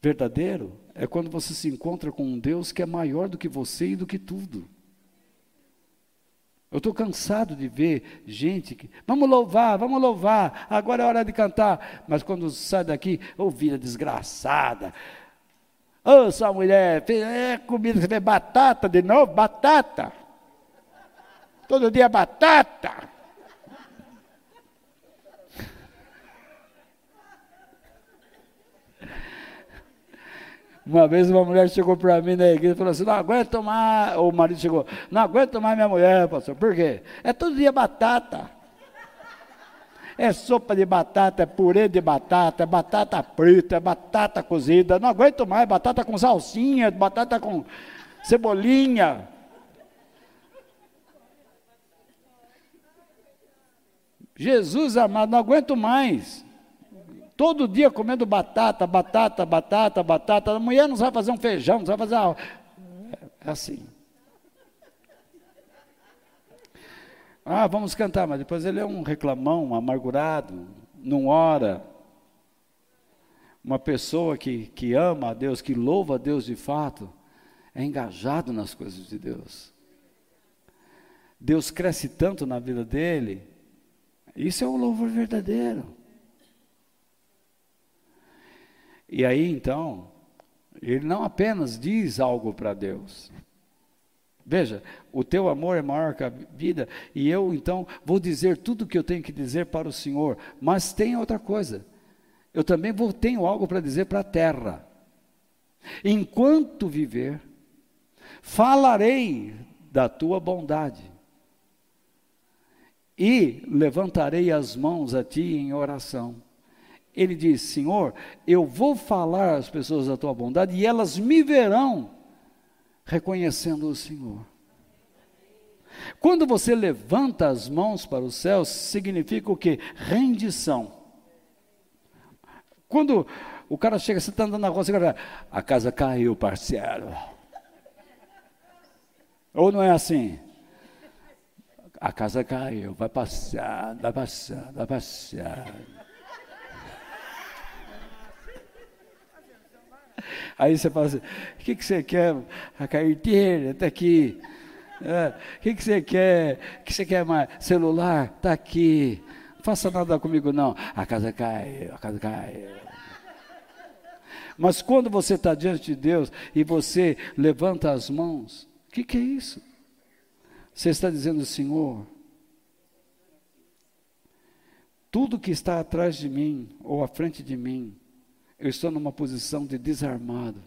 verdadeiro é quando você se encontra com um Deus que é maior do que você e do que tudo. Eu estou cansado de ver gente que, vamos louvar, vamos louvar, agora é hora de cantar. Mas quando sai daqui, ouvida desgraçada. Ô, oh, sua mulher, é comida, você vê batata de novo? Batata. Todo dia batata. Uma vez uma mulher chegou para mim na igreja e falou assim: não aguento mais. O marido chegou: não aguento mais minha mulher, pastor. Por quê? É todo dia batata. É sopa de batata, é purê de batata, é batata frita, é batata cozida. Não aguento mais batata com salsinha, batata com cebolinha. Jesus amado, não aguento mais. Todo dia comendo batata, batata, batata, batata. A mulher não sabe fazer um feijão, não sabe fazer. É assim. Ah, vamos cantar, mas depois ele é um reclamão, um amargurado, não ora. Uma pessoa que, que ama a Deus, que louva a Deus de fato, é engajado nas coisas de Deus. Deus cresce tanto na vida dele. Isso é o louvor verdadeiro. E aí então, ele não apenas diz algo para Deus. Veja, o teu amor é maior que a vida, e eu então vou dizer tudo o que eu tenho que dizer para o Senhor, mas tem outra coisa. Eu também vou tenho algo para dizer para a terra. Enquanto viver, falarei da tua bondade e levantarei as mãos a ti em oração. Ele diz: Senhor, eu vou falar às pessoas da tua bondade e elas me verão reconhecendo o Senhor. Quando você levanta as mãos para os céus, significa o que? Rendição. Quando o cara chega, você está andando na rua, você fala, a casa caiu, parceiro. Ou não é assim? A casa caiu, vai passar, vai passar, vai passar. Aí você fala assim: o que, que você quer? A carteira está aqui. É, o que, que você quer? O que você quer mais? Celular? Está aqui. Não faça nada comigo, não. A casa caiu, a casa caiu. Mas quando você está diante de Deus e você levanta as mãos, o que, que é isso? Você está dizendo, Senhor, tudo que está atrás de mim ou à frente de mim, eu estou numa posição de desarmado,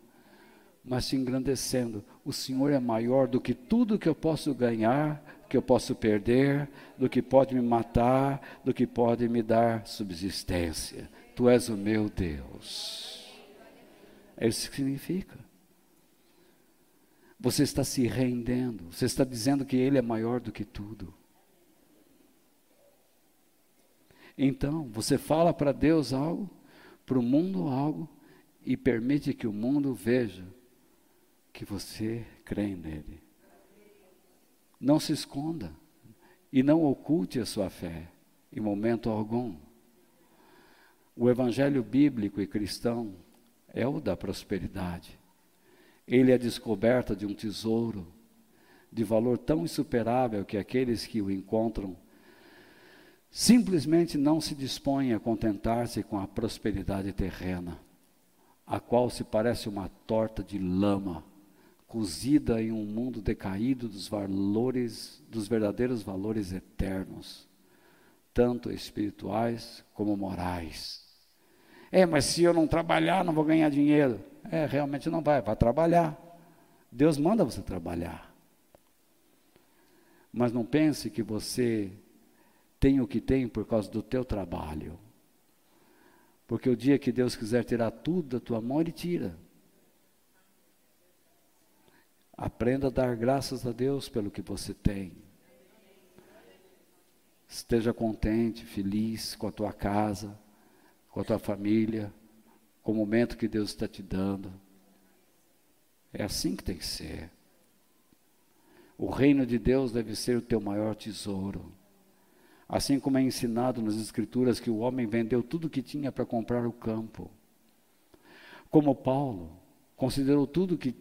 mas te engrandecendo. O Senhor é maior do que tudo que eu posso ganhar, que eu posso perder, do que pode me matar, do que pode me dar subsistência. Tu és o meu Deus. É isso que significa. Você está se rendendo, você está dizendo que Ele é maior do que tudo. Então, você fala para Deus algo, para o mundo algo, e permite que o mundo veja que você crê nele. Não se esconda e não oculte a sua fé em momento algum. O evangelho bíblico e cristão é o da prosperidade. Ele é a descoberta de um tesouro de valor tão insuperável que aqueles que o encontram simplesmente não se dispõem a contentar-se com a prosperidade terrena, a qual se parece uma torta de lama cozida em um mundo decaído dos valores, dos verdadeiros valores eternos, tanto espirituais como morais. É, mas se eu não trabalhar, não vou ganhar dinheiro. É, realmente não vai, vai trabalhar. Deus manda você trabalhar. Mas não pense que você tem o que tem por causa do teu trabalho. Porque o dia que Deus quiser tirar tudo da tua mão, Ele tira. Aprenda a dar graças a Deus pelo que você tem. Esteja contente, feliz com a tua casa, com a tua família, com o momento que Deus está te dando. É assim que tem que ser. O reino de Deus deve ser o teu maior tesouro. Assim como é ensinado nas Escrituras que o homem vendeu tudo que tinha para comprar o campo. Como Paulo considerou tudo que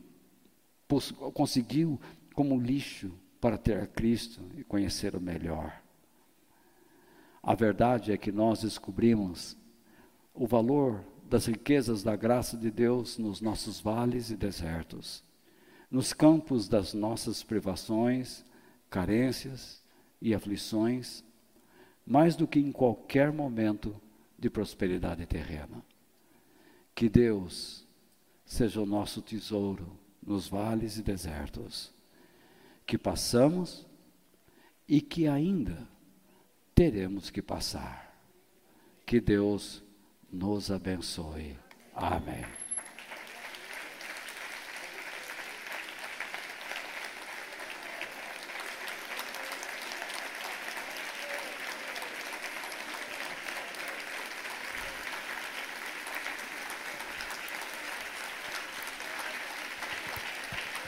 conseguiu como lixo para ter a Cristo e conhecer o melhor. A verdade é que nós descobrimos o valor das riquezas da graça de Deus nos nossos vales e desertos, nos campos das nossas privações, carências e aflições, mais do que em qualquer momento de prosperidade terrena. Que Deus seja o nosso tesouro nos vales e desertos que passamos e que ainda teremos que passar. Que Deus nos abençoe. Amém.